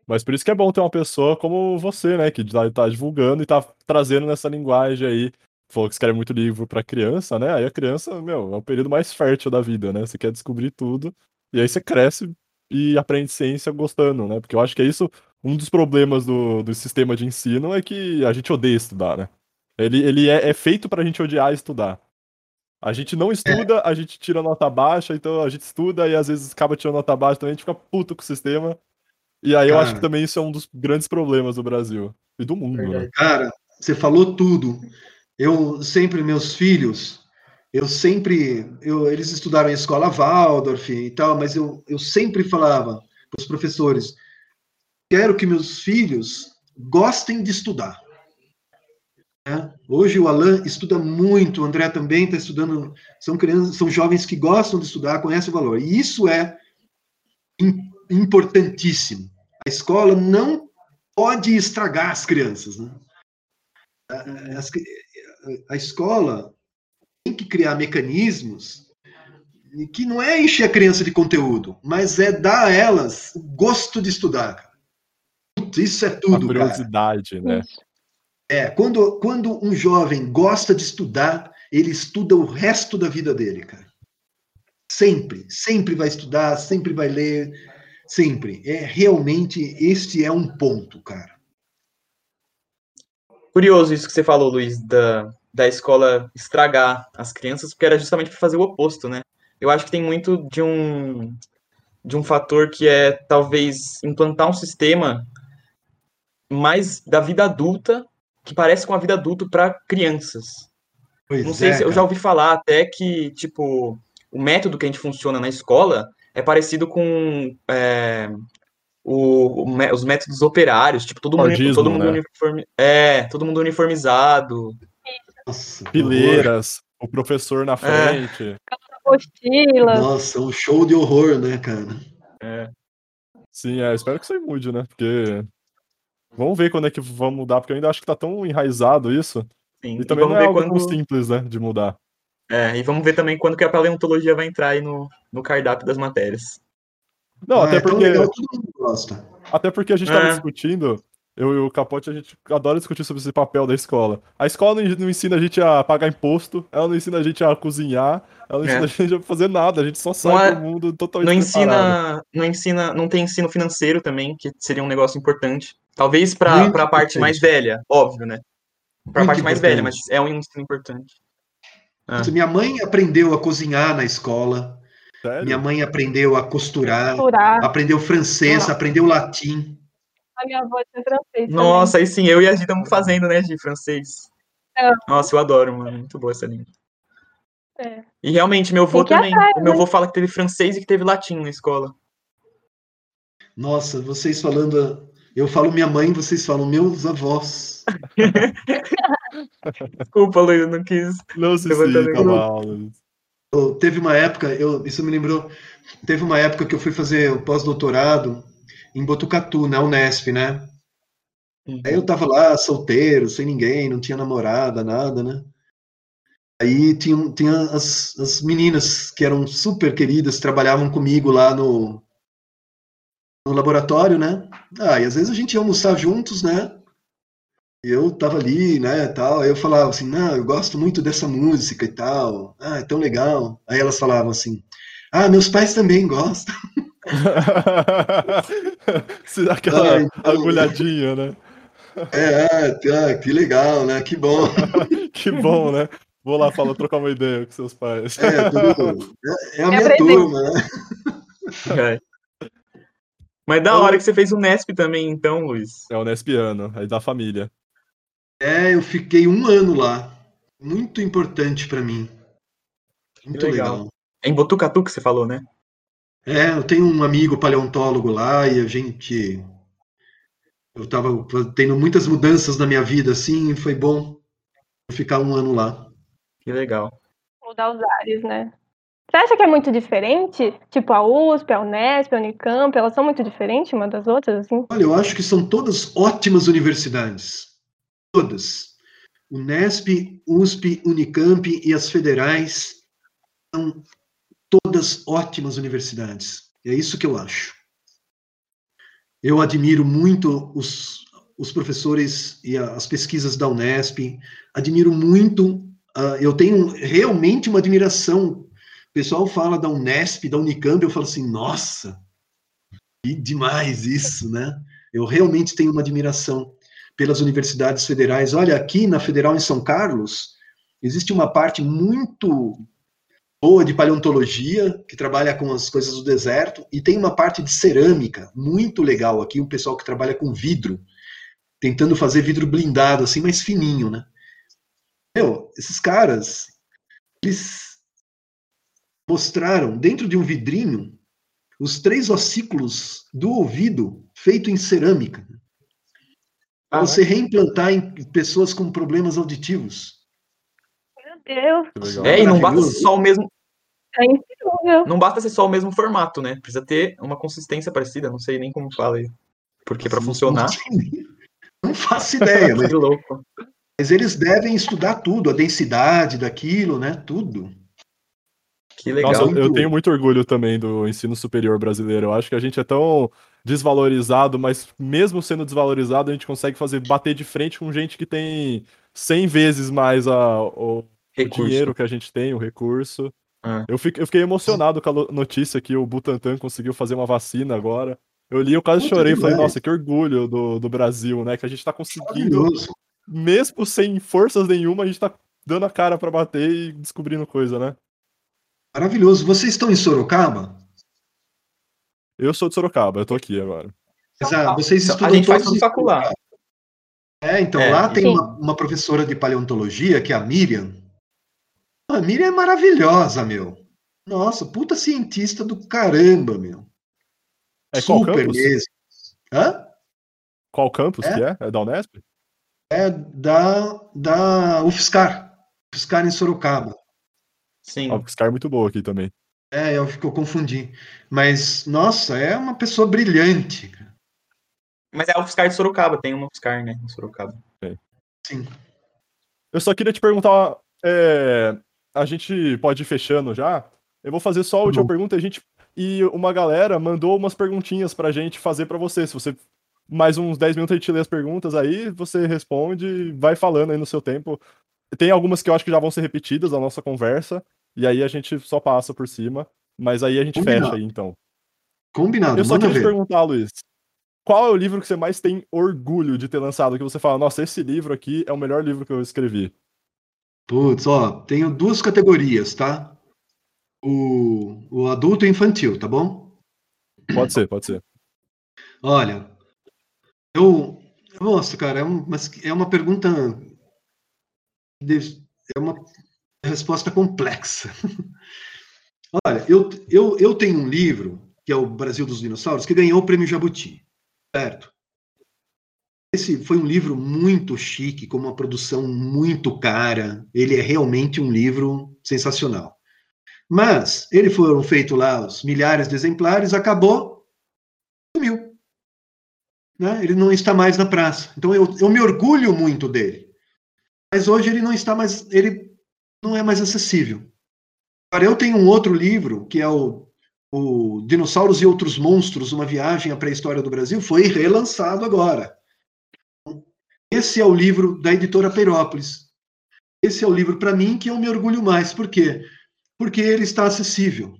Mas por isso que é bom ter uma pessoa como você, né? Que tá, tá divulgando e tá trazendo nessa linguagem aí. Falou que escreve muito livro pra criança, né? Aí a criança, meu, é o período mais fértil da vida, né? Você quer descobrir tudo. E aí você cresce e aprende ciência gostando, né? Porque eu acho que é isso. Um dos problemas do, do sistema de ensino é que a gente odeia estudar, né? Ele, ele é, é feito pra gente odiar estudar. A gente não estuda, a gente tira nota baixa, então a gente estuda e às vezes acaba tirando nota baixa também, a gente fica puto com o sistema. E aí eu acho que Cara. também isso é um dos grandes problemas do Brasil e do mundo, né? Cara, você falou tudo. Eu sempre, meus filhos, eu sempre, eu, eles estudaram em escola Waldorf e tal, mas eu, eu sempre falava para os professores, quero que meus filhos gostem de estudar. Né? Hoje o Alan estuda muito, o André também está estudando. São crianças, são jovens que gostam de estudar, conhecem o valor. E isso é importantíssimo. A escola não pode estragar as crianças. Né? a escola tem que criar mecanismos que não é encher a criança de conteúdo, mas é dar a elas o gosto de estudar. Isso é tudo. A curiosidade, cara. né? É, quando, quando um jovem gosta de estudar, ele estuda o resto da vida dele, cara. Sempre, sempre vai estudar, sempre vai ler, sempre. É realmente este é um ponto, cara. Curioso isso que você falou, Luiz, da, da escola estragar as crianças, porque era justamente para fazer o oposto, né? Eu acho que tem muito de um de um fator que é talvez implantar um sistema mais da vida adulta, que parece com a vida adulta para crianças. Pois Não sei é, se eu já ouvi falar até que tipo o método que a gente funciona na escola é parecido com é, o, o, os métodos operários, tipo, todo mundo, todo mundo né? uniforme, é, todo mundo uniformizado. Nossa, Fileiras, o professor na é. frente. É. Nossa, um show de horror, né, cara? É. Sim, é, espero que isso aí mude, né? Porque. Vamos ver quando é que vão mudar, porque eu ainda acho que tá tão enraizado isso. Sim. E também e não é algo quando... simples, né, de mudar. É, e vamos ver também quando que a paleontologia vai entrar aí no, no cardápio das matérias. Não, até é porque. Legal, todo mundo gosta. Até porque a gente estava é. discutindo, eu e o Capote, a gente adora discutir sobre esse papel da escola. A escola não, ensina a gente a pagar imposto, ela não ensina a gente a cozinhar, ela não é. ensina a gente a fazer nada, a gente só sai é, do mundo totalmente não ensina, não ensina, não tem ensino financeiro também, que seria um negócio importante. Talvez para a parte mais velha, óbvio, né? Para a parte mais velha, mas é um ensino importante. Ah. Minha mãe aprendeu a cozinhar na escola. Sério? Minha mãe aprendeu a costurar, costurar. aprendeu francês, aprendeu latim. A minha avó tinha francês. Nossa, também. aí sim, eu e a Gi estamos fazendo, né, de francês. É. Nossa, eu adoro, mano. Muito boa essa língua. É. E realmente, meu avô também. Atrás, meu né? avô fala que teve francês e que teve latim na escola. Nossa, vocês falando. Eu falo minha mãe, vocês falam meus avós. Desculpa, Luiz, eu não quis. Não se sinta mal, teve uma época, eu, isso me lembrou, teve uma época que eu fui fazer o pós-doutorado em Botucatu, na Unesp, né? Uhum. Aí eu tava lá, solteiro, sem ninguém, não tinha namorada, nada, né? Aí tinha, tinha as, as meninas que eram super queridas, trabalhavam comigo lá no, no laboratório, né? Ah, e às vezes a gente ia almoçar juntos, né? Eu tava ali, né, tal, aí eu falava assim, não, eu gosto muito dessa música e tal, ah, é tão legal. Aí elas falavam assim, ah, meus pais também gostam. Aquela ah, então... agulhadinha, né? É, ah, que legal, né, que bom. que bom, né? Vou lá falar, trocar uma ideia com seus pais. É, tudo, é, é a minha turma, né? É. Mas da hora que você fez o Nesp também, então, Luiz. É o Nespiano, aí da família. É, eu fiquei um ano lá. Muito importante para mim. Muito legal. legal. É em Botucatu que você falou, né? É, eu tenho um amigo paleontólogo lá e a gente. Eu tava tendo muitas mudanças na minha vida, assim, e foi bom ficar um ano lá. Que legal. Mudar os ares, né? Você acha que é muito diferente? Tipo, a USP, a Unesp, a Unicamp, elas são muito diferentes uma das outras, assim? Olha, eu acho que são todas ótimas universidades todas. Unesp, USP, Unicamp e as federais são todas ótimas universidades. É isso que eu acho. Eu admiro muito os, os professores e as pesquisas da Unesp, admiro muito, uh, eu tenho realmente uma admiração. O pessoal fala da Unesp, da Unicamp, eu falo assim, nossa, que demais isso, né? Eu realmente tenho uma admiração pelas universidades federais. Olha, aqui na Federal em São Carlos, existe uma parte muito boa de paleontologia, que trabalha com as coisas do deserto, e tem uma parte de cerâmica, muito legal aqui, um pessoal que trabalha com vidro, tentando fazer vidro blindado, assim, mais fininho, né? Meu, esses caras, eles mostraram dentro de um vidrinho os três ossículos do ouvido feito em cerâmica. Para você reimplantar em pessoas com problemas auditivos. Meu Deus. É, e não basta ser só o mesmo. É incrível. Não basta ser só o mesmo formato, né? Precisa ter uma consistência parecida. Não sei nem como fala aí. Porque para funcionar. Não faço ideia, mas. Que louco. Mas eles devem estudar tudo, a densidade daquilo, né? Tudo. Que legal. Nossa, eu, eu tenho muito orgulho também do ensino superior brasileiro. Eu acho que a gente é tão desvalorizado, mas mesmo sendo desvalorizado, a gente consegue fazer bater de frente com gente que tem 100 vezes mais a, o, o dinheiro que a gente tem, o recurso. É. Eu, fiquei, eu fiquei emocionado com a notícia que o Butantan conseguiu fazer uma vacina agora. Eu li, eu quase Puta, chorei. que Falei, nossa, que orgulho do, do Brasil, né? Que a gente tá conseguindo, Maravilhoso. mesmo sem forças nenhuma, a gente tá dando a cara pra bater e descobrindo coisa, né? Maravilhoso. Vocês estão em Sorocaba? Eu sou de Sorocaba, eu tô aqui agora. Exato. Vocês Então, estudam a gente faz tudo facular. É, então É, lá tem Sim. uma, uma professora de paleontologia, que é a Miriam. A Miriam é maravilhosa, meu. Nossa, puta cientista do caramba, meu. É qual Super campus? mesmo. Hã? Qual campus É? que é? É da Unesp? É da, da UFSCar. UFSCar em Sorocaba. Sim. Ó, o Scar é muito boa aqui também. É, eu, eu confundi. Mas, nossa, é uma pessoa brilhante. Mas é a UFSCar de Sorocaba, tem uma UFSCar, né? Em Sorocaba. Sim. Eu só queria te perguntar. é, a gente pode ir fechando já? Eu vou fazer só a última bom. pergunta. A gente, e uma galera mandou umas perguntinhas pra gente fazer pra você. Se você. Mais uns 10 minutos a gente lê as perguntas aí, você responde e vai falando aí no seu tempo. Tem algumas que eu acho que já vão ser repetidas na nossa conversa, e aí a gente só passa por cima. Mas aí a gente Combinado. fecha aí, então. Combinado, Eu só manda queria te perguntar, Luiz. Qual é o livro que você mais tem orgulho de ter lançado? Que você fala, nossa, esse livro aqui é o melhor livro que eu escrevi. Putz, ó, tenho duas categorias, tá? O, o adulto e o infantil, tá bom? Pode ser, pode ser. Olha, eu. Nossa, cara, é, um- mas é uma pergunta. É uma resposta complexa. Olha, eu, eu, eu tenho um livro, que é o Brasil dos Dinossauros, que ganhou o prêmio Jabuti, certo? Esse foi um livro muito chique, com uma produção muito cara. Ele é realmente um livro sensacional. Mas ele foram feitos lá os milhares de exemplares, acabou, sumiu né? Ele não está mais na praça. Então eu, eu me orgulho muito dele. Mas hoje ele não está mais, ele não é mais acessível. Agora eu tenho um outro livro que é o, o Dinossauros e Outros Monstros, uma viagem à pré-história do Brasil, foi relançado agora. Esse é o livro da editora Perópolis. Esse é o livro para mim que eu me orgulho mais. Por quê? Porque ele está acessível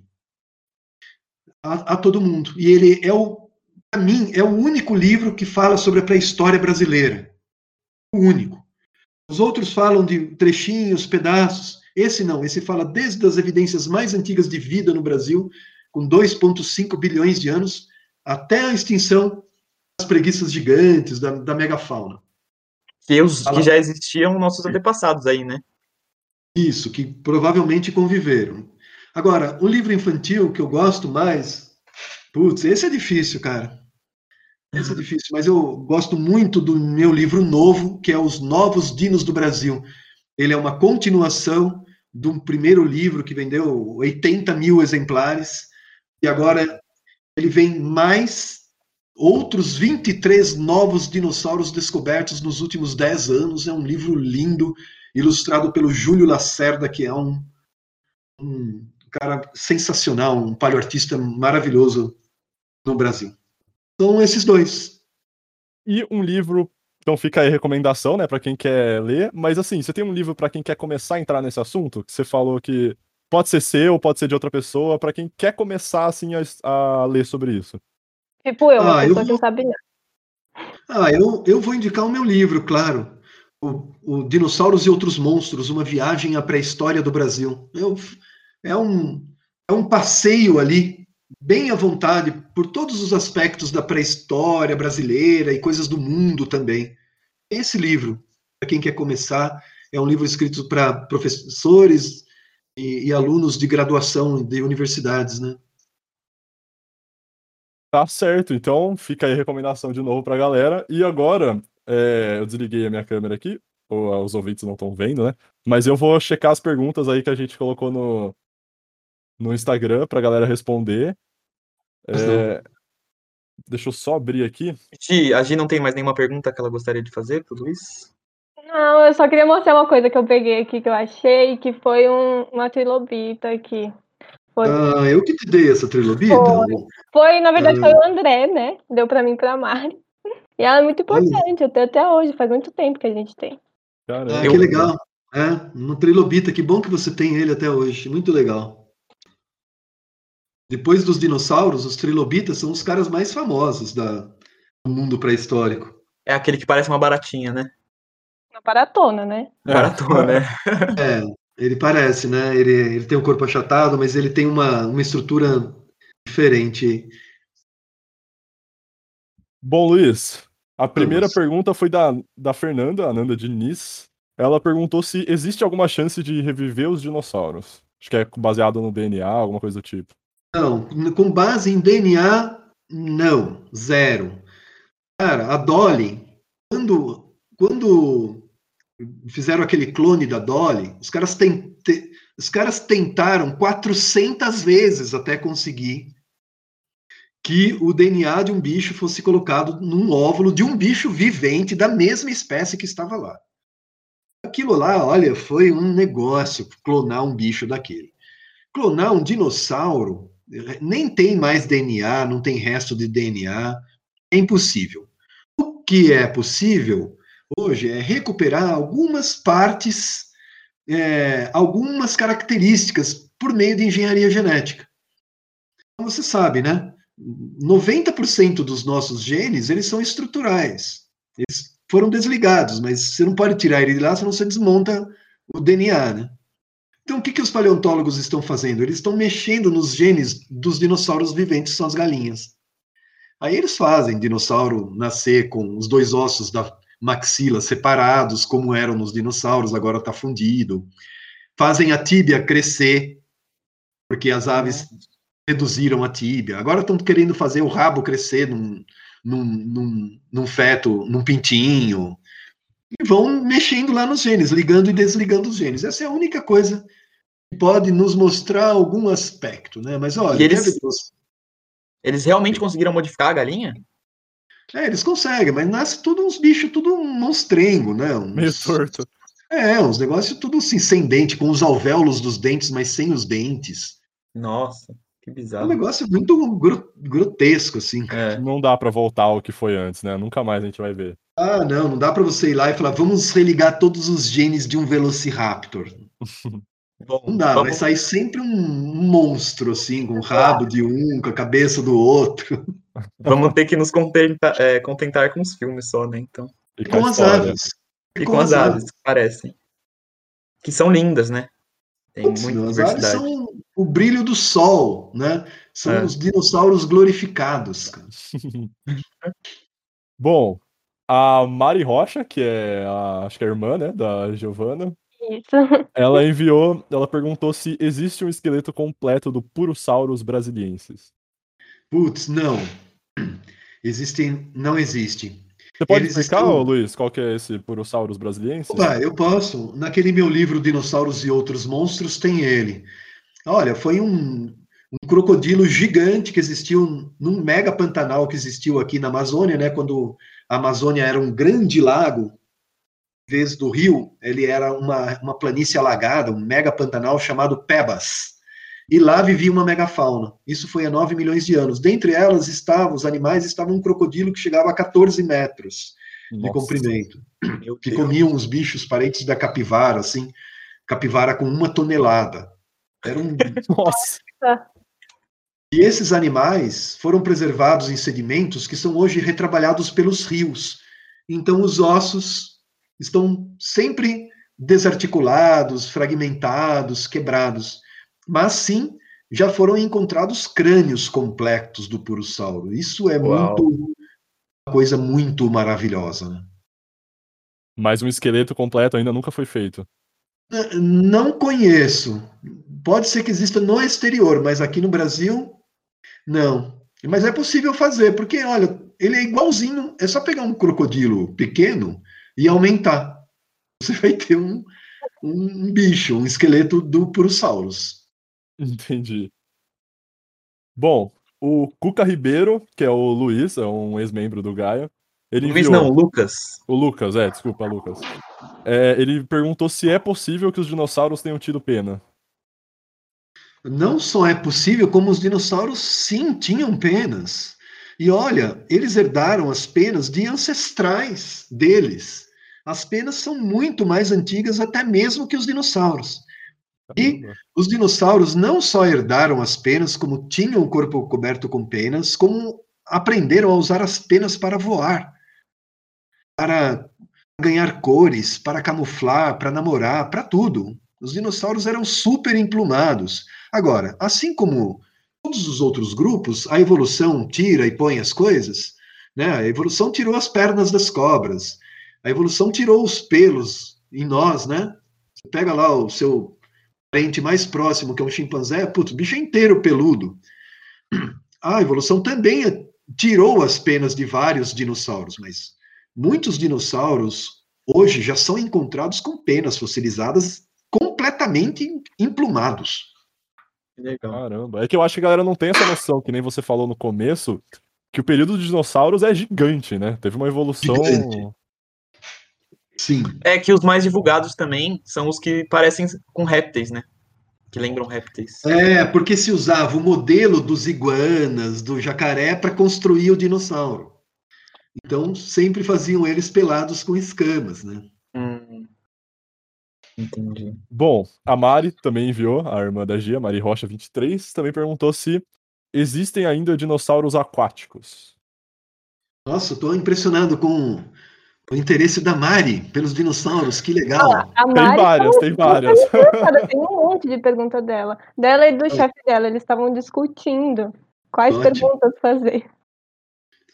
a, a todo mundo. E ele é o para mim, é o único livro que fala sobre a pré-história brasileira. O único. Os outros falam de trechinhos, pedaços. Esse não, esse fala desde as evidências mais antigas de vida no Brasil, com 2,5 bilhões de anos, até a extinção das preguiças gigantes, da, da megafauna. Que, os, Fala. que já existiam nossos antepassados aí, né? Isso, que provavelmente conviveram. Agora, o livro infantil que eu gosto mais, putz, esse é difícil, cara. Esse é difícil, mas eu gosto muito do meu livro novo, que é Os Novos Dinos do Brasil. Ele é uma continuação do primeiro livro que vendeu 80 mil exemplares, e agora ele vem mais outros 23 novos dinossauros descobertos nos últimos 10 anos. É um livro lindo, ilustrado pelo Júlio Lacerda, que é um, um cara sensacional, um paleoartista maravilhoso no Brasil. São esses dois. E um livro, então fica aí a recomendação, né, pra quem quer ler. Mas assim, você tem um livro pra quem quer começar a entrar nesse assunto? Que você falou que pode ser seu, pode ser de outra pessoa, pra quem quer começar assim a, a ler sobre isso. Tipo eu, uma Ah, eu pessoa que vou- não sabe nada. Ah, eu, eu vou indicar o meu livro, claro. O, o Dinossauros e Outros Monstros, uma viagem à pré-história do Brasil. Eu, é, um, é um passeio ali, bem à vontade, por todos os aspectos da pré-história brasileira e coisas do mundo também. Esse livro, para quem quer começar, é um livro escrito para professores e, e alunos de graduação de universidades, né? Tá certo, então fica aí a recomendação de novo pra galera. E agora, é, eu desliguei a minha câmera aqui, ou ah, os ouvintes não estão vendo, né? Mas eu vou checar as perguntas aí que a gente colocou no, no Instagram pra galera responder. É, deixa eu só abrir aqui. Gi, a Gi não tem mais nenhuma pergunta que ela gostaria de fazer pro Luiz? Não, eu só queria mostrar uma coisa que eu peguei aqui que eu achei, que foi um, uma trilobita aqui. Foi, Ah, eu que te dei essa trilobita? Foi. foi, na verdade, Ah. foi o André, né? Deu pra mim e pra Mari. E ela é muito importante, até, até hoje, faz muito tempo que a gente tem. Caramba. Ah, que legal. É, um trilobita, que bom que você tem ele até hoje. Muito legal. Depois dos dinossauros, os trilobitas são os caras mais famosos da, do mundo pré-histórico. É aquele que parece uma baratinha, né? Uma paratona, né? É. Baratona, né? É, ele parece, né? Ele, ele tem um corpo achatado, mas ele tem uma, uma estrutura diferente. Bom, Luiz, a primeira Vamos. pergunta foi da, da Fernanda, a Nanda Diniz. Ela perguntou se existe alguma chance de reviver os dinossauros. Acho que é baseado no DNA, alguma coisa do tipo. Não, com base em DNA, não, zero. Cara, a Dolly, quando, quando fizeram aquele clone da Dolly, os caras, ten- te- os caras tentaram 400 vezes até conseguir que o DNA de um bicho fosse colocado num óvulo de um bicho vivente da mesma espécie que estava lá. Aquilo lá, olha, foi um negócio clonar um bicho daquele. Clonar um dinossauro nem tem mais DNA, não tem resto de DNA, é impossível. O que é possível hoje é recuperar algumas partes, é, algumas características por meio de engenharia genética. Então, Você sabe, né? 90% dos nossos genes, eles são estruturais. Eles foram desligados, mas você não pode tirar ele de lá, senão você desmonta o DNA, né? Então, o que, que os paleontólogos estão fazendo? Eles estão mexendo nos genes dos dinossauros viventes, são as galinhas. Aí eles fazem dinossauro nascer com os dois ossos da maxila separados, como eram nos dinossauros, agora está fundido. Fazem a tíbia crescer, porque as aves reduziram a tíbia. Agora estão querendo fazer o rabo crescer num, num, num, num feto, num pintinho. E vão mexendo lá nos genes, ligando e desligando os genes. Essa é a única coisa pode nos mostrar algum aspecto, né? Mas olha, E eles-? Eles realmente conseguiram modificar a galinha? É, eles conseguem, mas nasce tudo uns bichos, tudo um monstrengo, né? Uns, Meio torto. É, uns negócios tudo assim, sem dente, com os alvéolos dos dentes, mas sem os dentes. Nossa, que É um bizarro. negócio muito gro- grotesco, assim. É. Não dá pra voltar ao que foi antes, né? Nunca mais a gente vai ver. Ah, não, não dá pra você ir lá e falar, vamos religar todos os genes de um Velociraptor. Bom, Não dá, vai vamos, sair sempre um monstro, assim, com o rabo de um, com a cabeça do outro. vamos ter que nos contentar, é, contentar com os filmes só, né? Então. E com as história. aves. E com as aves, que parecem. Que são lindas, né? Tem Putz, muita as aves diversidade. são o brilho do sol, né? São É. os dinossauros glorificados. cara. Bom, a Mari Rocha, que é a, acho que é a irmã, né, da Giovana, Isso. ela enviou, ela perguntou se existe um esqueleto completo do Purosaurus brasiliensis. Putz, não. Existem, não existe. Você pode Eles explicar, estão- Luiz, qual que é esse Purosaurus brasiliensis? Opa, eu posso. Naquele meu livro Dinossauros e Outros Monstros tem ele. Olha, foi um, um crocodilo gigante que existiu num mega pantanal que existiu aqui na Amazônia, né? Quando a Amazônia era um grande lago, vez do rio, ele era uma, uma planície alagada, um mega pantanal chamado Pebas. E lá vivia uma megafauna. Isso foi há 9 milhões de anos. Dentre elas estavam, os animais estavam um crocodilo que chegava a 14 metros de Nossa. comprimento Meu que Deus. comiam os bichos parentes da capivara, assim, capivara com uma tonelada. Era um... Nossa. E esses animais foram preservados em sedimentos que são hoje retrabalhados pelos rios. Então os ossos estão sempre desarticulados, fragmentados, quebrados. Mas sim, já foram encontrados crânios completos do purossauro. Isso é Uau. muito uma coisa muito maravilhosa, né? Mas um esqueleto completo ainda nunca foi feito. Não conheço. Pode ser que exista no exterior, mas aqui no Brasil, não. Mas é possível fazer, porque, olha, ele é igualzinho. É só pegar um crocodilo pequeno e aumentar. Você vai ter um, um bicho, um esqueleto do Purosaurus. Entendi. Bom, o Cuca Ribeiro, que é o Luiz, é um ex-membro do Gaia. Ele Luiz enviou... não, Lucas. O Lucas, é, desculpa, Lucas. É, ele perguntou se é possível que os dinossauros tenham tido pena. Não só é possível, como os dinossauros sim tinham penas. E olha, eles herdaram as penas de ancestrais deles. As penas são muito mais antigas até mesmo que os dinossauros. E os dinossauros não só herdaram as penas, como tinham o corpo coberto com penas, como aprenderam a usar as penas para voar, para ganhar cores, para camuflar, para namorar, para tudo. Os dinossauros eram super emplumados. Agora, assim como todos os outros grupos, a evolução tira e põe as coisas, né? A evolução tirou as pernas das cobras, a evolução tirou os pelos em nós, né? Você pega lá o seu parente mais próximo, que é um chimpanzé, putz, o bicho é inteiro peludo. A evolução também tirou as penas de vários dinossauros, mas muitos dinossauros hoje já são encontrados com penas fossilizadas completamente emplumados. Legal. Caramba, é que eu acho que a galera não tem essa noção, que nem você falou no começo, que o período dos dinossauros é gigante, né? Teve uma evolução. Gigante. Sim. É que os mais divulgados também são os que parecem com répteis, né? Que lembram répteis. É, porque se usava o modelo dos iguanas, do jacaré, para construir o dinossauro. Então, sempre faziam eles pelados com escamas, né? Hum. Entendi. Bom, a Mari também enviou, a irmã da Gia, Mari Rocha 23, também perguntou se existem ainda dinossauros aquáticos. Nossa, estou impressionado com o interesse da Mari pelos dinossauros, que legal. Ah, tem várias, tem várias. Tem um monte de pergunta dela. Dela e do chefe dela, eles estavam discutindo quais ótimo. perguntas fazer.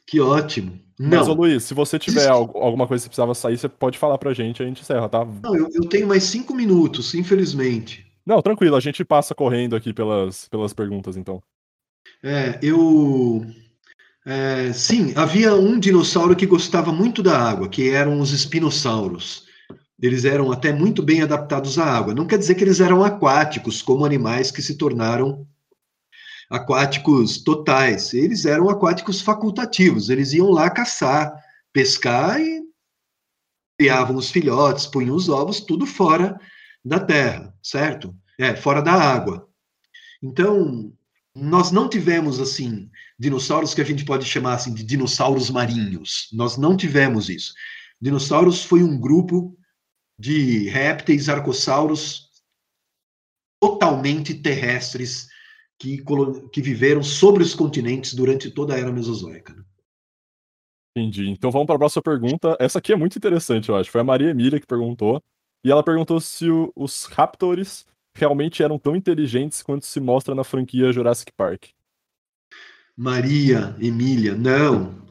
Que ótimo. Mas, ô Luiz, se você tiver alguma coisa que precisava sair, você pode falar pra gente, a gente encerra, tá? Não, eu, eu tenho mais cinco minutos, infelizmente. Não, tranquilo, a gente passa correndo aqui pelas, pelas perguntas, então. É, eu. É, sim, havia um dinossauro que gostava muito da água, que eram os espinossauros. Eles eram até muito bem adaptados à água. Não quer dizer que eles eram aquáticos, como animais que se tornaram aquáticos totais, eles eram aquáticos facultativos, eles iam lá caçar, pescar e criavam os filhotes, punham os ovos, tudo fora da terra, certo? É, fora da água. Então, nós não tivemos, assim, dinossauros que a gente pode chamar, assim, de dinossauros marinhos. Nós não tivemos isso. Dinossauros foi um grupo de répteis, arcossauros totalmente terrestres, que, que viveram sobre os continentes durante toda a era mesozoica. Né? Entendi. Então vamos para a próxima pergunta. Essa aqui é muito interessante, eu acho. Foi a Maria Emília que perguntou. E ela perguntou se o, os Raptors realmente eram tão inteligentes quanto se mostra na franquia Jurassic Park. Maria Emília, não.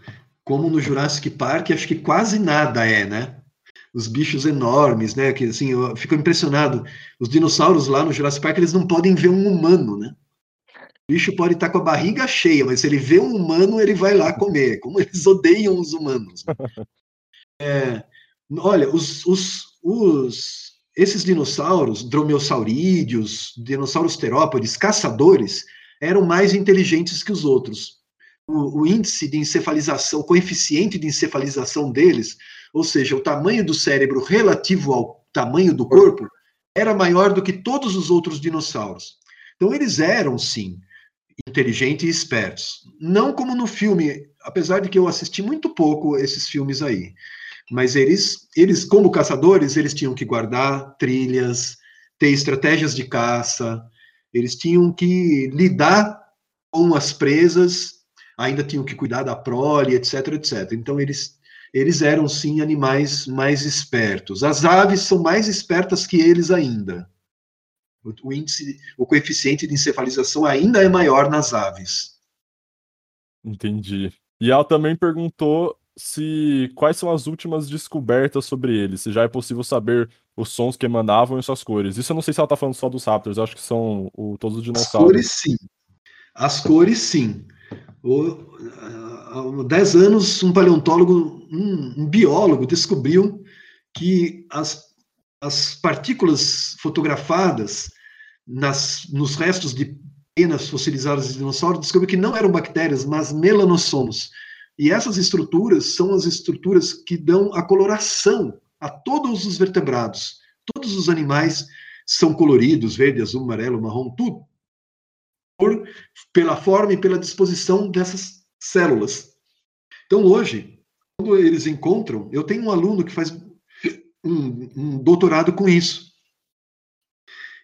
Como no Jurassic Park, acho que quase nada é, né? Os bichos enormes, né? Que assim, eu fico impressionado. Os dinossauros lá no Jurassic Park, eles não podem ver um humano, né? O bicho pode estar com a barriga cheia, mas se ele vê um humano, ele vai lá comer. Como eles odeiam os humanos. É, olha, os, os, os, esses dinossauros, dromeossaurídeos, dinossauros terópodes, caçadores, eram mais inteligentes que os outros. O, o, índice de encefalização, o coeficiente de encefalização deles, ou seja, o tamanho do cérebro relativo ao tamanho do corpo, era maior do que todos os outros dinossauros. Então, eles eram, sim, inteligentes e espertos. Não como no filme, apesar de que eu assisti muito pouco esses filmes aí. Mas eles, eles como caçadores, eles tinham que guardar trilhas, ter estratégias de caça, eles tinham que lidar com as presas, ainda tinham que cuidar da prole, etc, etc. Então eles eles eram sim animais mais espertos. As aves são mais espertas que eles ainda. O índice, o coeficiente de encefalização ainda é maior nas aves. Entendi. E ela também perguntou se quais são as últimas descobertas sobre eles, se já é possível saber os sons que emanavam e suas cores. Isso eu não sei se ela tá falando só dos Raptors, acho que são o, todos os dinossauros. As cores sim. As cores sim. há 10 anos, um paleontólogo, um, um biólogo, descobriu que as, as partículas fotografadas nas, nos restos de penas fossilizadas de dinossauros, descobriu que não eram bactérias, mas melanossomos. E essas estruturas são as estruturas que dão a coloração a todos os vertebrados. Todos os animais são coloridos, verde, azul, amarelo, marrom, tudo. Por, pela forma e pela disposição dessas células. Então, hoje, quando eles encontram, eu tenho um aluno que faz um, um doutorado com isso.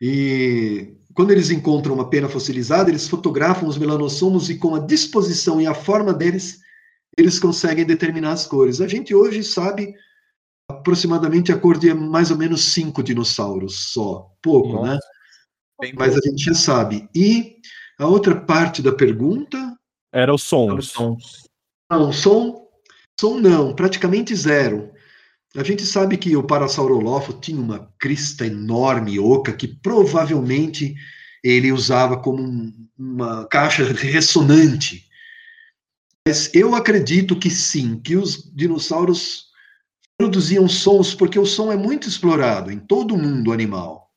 E quando eles encontram uma pena fossilizada, eles fotografam os melanossomos e com a disposição e a forma deles, eles conseguem determinar as cores. A gente hoje sabe aproximadamente a cor de mais ou menos cinco dinossauros só. Pouco, Nossa. né? Bem Mas bom. a gente já sabe. E a outra parte da pergunta. Era os sons. Não, som, som não, praticamente zero. A gente sabe que o Parasaurolofo tinha uma crista enorme, oca, que provavelmente ele usava como um, uma caixa ressonante. Mas eu acredito que sim, que os dinossauros produziam sons, porque o som é muito explorado em todo o mundo animal.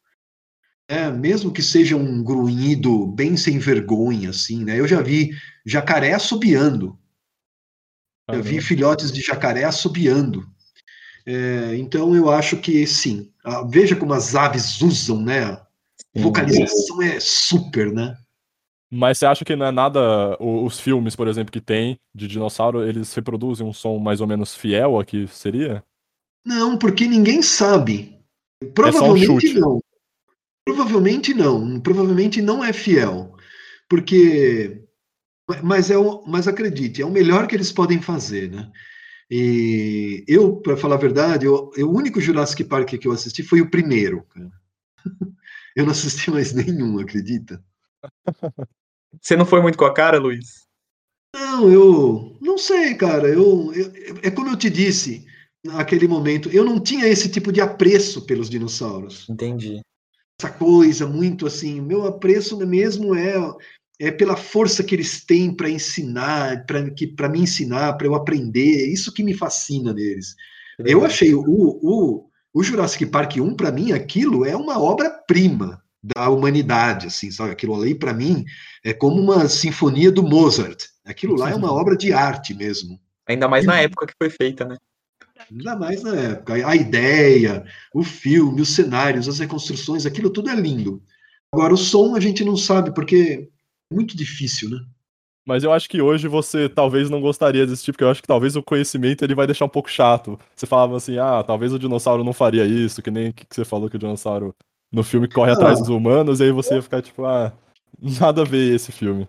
É, mesmo que seja um grunhido bem sem vergonha, assim, né? Eu já vi jacaré assobiando. Eu vi filhotes de jacaré assobiando. É, então eu acho que sim. Ah, veja como as aves usam, né? Vocalização é super, né? Mas você acha que não é nada. Os filmes, por exemplo, que tem de dinossauro, eles reproduzem um som mais ou menos fiel a que seria? Não, porque ninguém sabe. Provavelmente é um não. Provavelmente não. Provavelmente não é fiel. Porque. Mas, é o, mas acredite, é o melhor que eles podem fazer, né? E eu, para falar a verdade, eu, o único Jurassic Park que eu assisti foi o primeiro. Cara. Eu não assisti mais nenhum, acredita? Você não foi muito com a cara, Luiz? Não, eu não sei, cara. Eu, eu, é como eu te disse naquele momento, eu não tinha esse tipo de apreço pelos dinossauros. Entendi. Essa coisa muito assim, meu apreço mesmo é é pela força que eles têm para ensinar, para me ensinar, para eu aprender. Isso que me fascina neles. Eu achei o, o, o Jurassic Park 1, para mim, aquilo é uma obra-prima da humanidade, assim, sabe? Aquilo ali, para mim, é como uma sinfonia do Mozart. Aquilo lá é uma obra de arte mesmo. Ainda mais na época que foi feita, né? Ainda mais na época. A ideia, o filme, os cenários, as reconstruções, aquilo tudo é lindo. Agora, o som a gente não sabe, porque muito difícil, né? Mas eu acho que hoje você talvez não gostaria desse tipo, porque eu acho que talvez o conhecimento ele vai deixar um pouco chato. Você falava assim, ah, talvez o dinossauro não faria isso, que nem que você falou que o dinossauro no filme corre ah. atrás dos humanos, e aí você ia ficar tipo, ah, nada a ver esse filme.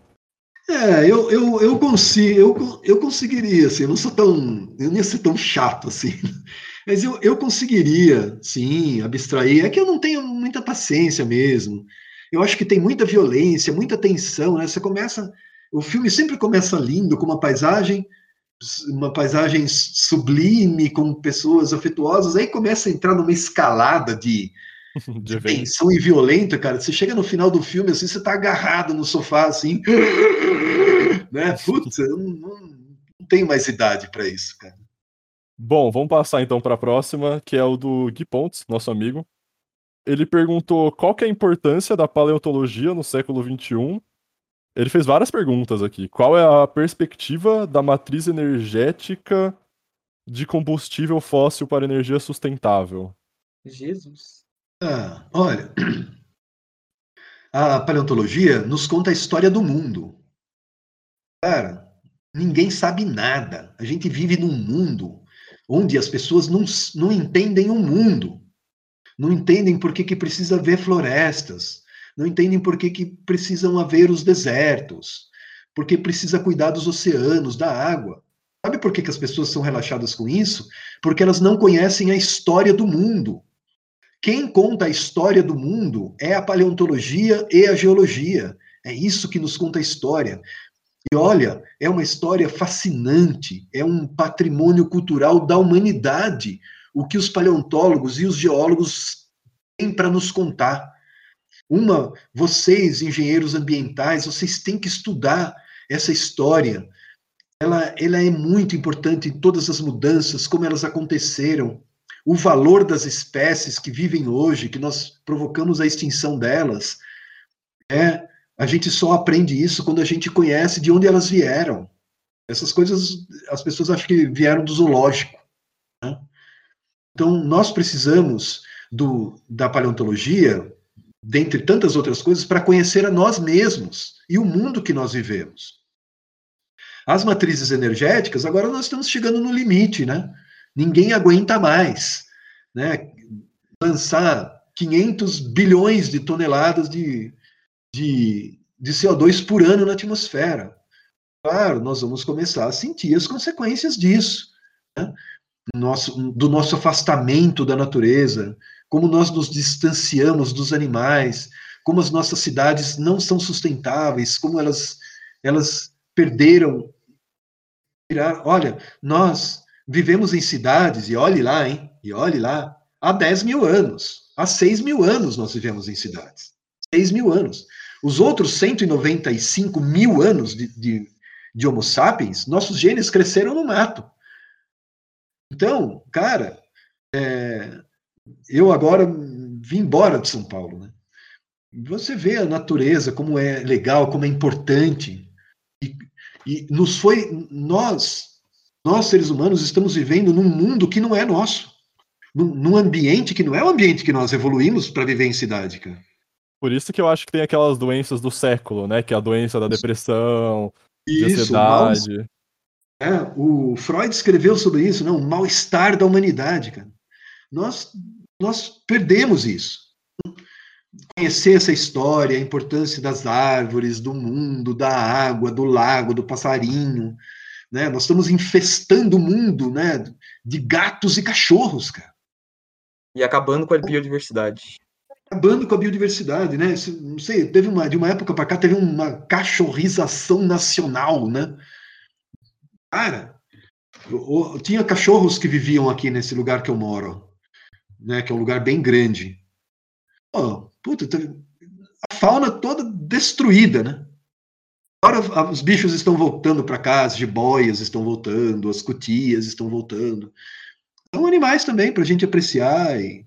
É, eu, eu, eu consigo, eu, eu conseguiria, assim, eu não sou tão, eu não ia ser tão chato assim, mas eu, eu conseguiria, sim, abstrair, é que eu não tenho muita paciência mesmo, eu acho que tem muita violência, muita tensão, né? Você começa, o filme sempre começa lindo, com uma paisagem, uma paisagem sublime, com pessoas afetuosas, aí começa a entrar numa escalada de, de tensão e violenta, cara. Você chega no final do filme, assim, você tá agarrado no sofá, assim, né? Putz, eu não, não, não tenho mais idade para isso, cara. Bom, vamos passar então para a próxima, que é o do Gui Pontes, nosso amigo. Ele perguntou qual que é a importância da paleontologia no século XXI. Ele fez várias perguntas aqui. Qual é a perspectiva da matriz energética de combustível fóssil para energia sustentável? Jesus. Ah, olha, a paleontologia nos conta a história do mundo. Cara, ninguém sabe nada. A gente vive num mundo onde as pessoas não, não entendem o mundo não entendem por que, que precisa haver florestas, não entendem por que, que precisam haver os desertos, porque precisa cuidar dos oceanos, da água. Sabe por que, que as pessoas são relaxadas com isso? Porque elas não conhecem a história do mundo. Quem conta a história do mundo é a paleontologia e a geologia. É isso que nos conta a história. E olha, é uma história fascinante, é um patrimônio cultural da humanidade o que os paleontólogos e os geólogos têm para nos contar. Uma, vocês, engenheiros ambientais, vocês têm que estudar essa história, ela, ela é muito importante em todas as mudanças, como elas aconteceram, o valor das espécies que vivem hoje, que nós provocamos a extinção delas, é a gente só aprende isso quando a gente conhece de onde elas vieram. Essas coisas, as pessoas acham que vieram do zoológico. Né? Então, nós precisamos do, da paleontologia, dentre tantas outras coisas, para conhecer a nós mesmos e o mundo que nós vivemos. As matrizes energéticas, agora nós estamos chegando no limite, né? Ninguém aguenta mais, né? Lançar 500 bilhões de toneladas de, de, de CO2 por ano na atmosfera. Claro, nós vamos começar a sentir as consequências disso, né? nosso, do nosso afastamento da natureza, como nós nos distanciamos dos animais, como as nossas cidades não são sustentáveis, como elas, elas perderam. Olha, nós vivemos em cidades, e olhe lá, hein? E olhe lá, há 10 mil anos, há 6 mil anos nós vivemos em cidades. 6 mil anos. Os outros 195 mil anos de, de, de Homo sapiens, nossos genes cresceram no mato. Então, cara, é, eu agora vim embora de São Paulo, né? Você vê a natureza, como é legal, como é importante. E, e nos foi. Nós, nós, seres humanos, estamos vivendo num mundo que não é nosso. Num, num ambiente que não é o ambiente que nós evoluímos para viver em cidade, cara. Por isso que eu acho que tem aquelas doenças do século, né? Que é a doença da depressão, isso, ansiedade. É, o Freud escreveu sobre isso, né? O mal-estar da humanidade, cara. Nós, nós perdemos isso. Conhecer essa história, a importância das árvores, do mundo, da água, do lago, do passarinho, né? Nós estamos infestando o mundo, né? De gatos e cachorros, cara. E acabando com a biodiversidade acabando com a biodiversidade, né? Não sei, teve uma de uma época para cá teve uma cachorrização nacional, né? Cara, eu, eu, tinha cachorros que viviam aqui nesse lugar que eu moro, né? Que é um lugar bem grande. Oh, puta, a fauna toda destruída, né? Agora os bichos estão voltando para cá, as jiboias estão voltando, as cutias estão voltando. São animais também para a gente apreciar e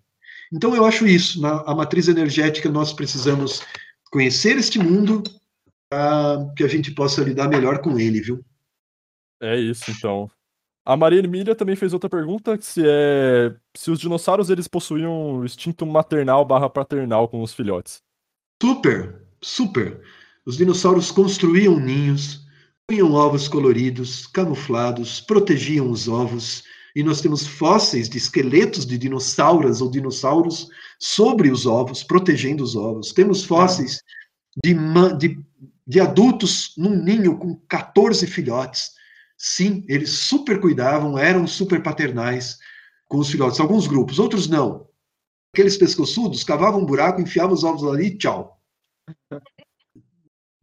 então, eu acho isso. Na a matriz energética, nós precisamos conhecer este mundo para que a gente possa lidar melhor com ele, viu? É isso, então. A Maria Emília também fez outra pergunta, se é se os dinossauros eles possuíam instinto maternal barra paternal com os filhotes. Super, super. Os dinossauros construíam ninhos, punham ovos coloridos, camuflados, protegiam os ovos, e nós temos fósseis de esqueletos de dinossauros ou dinossauros sobre os ovos, protegendo os ovos. Temos fósseis de, de, de adultos num ninho com 14 filhotes. Sim, eles super cuidavam, eram super paternais com os filhotes. Alguns grupos, outros não. Aqueles pescoçudos cavavam um buraco, enfiavam os ovos ali e tchau.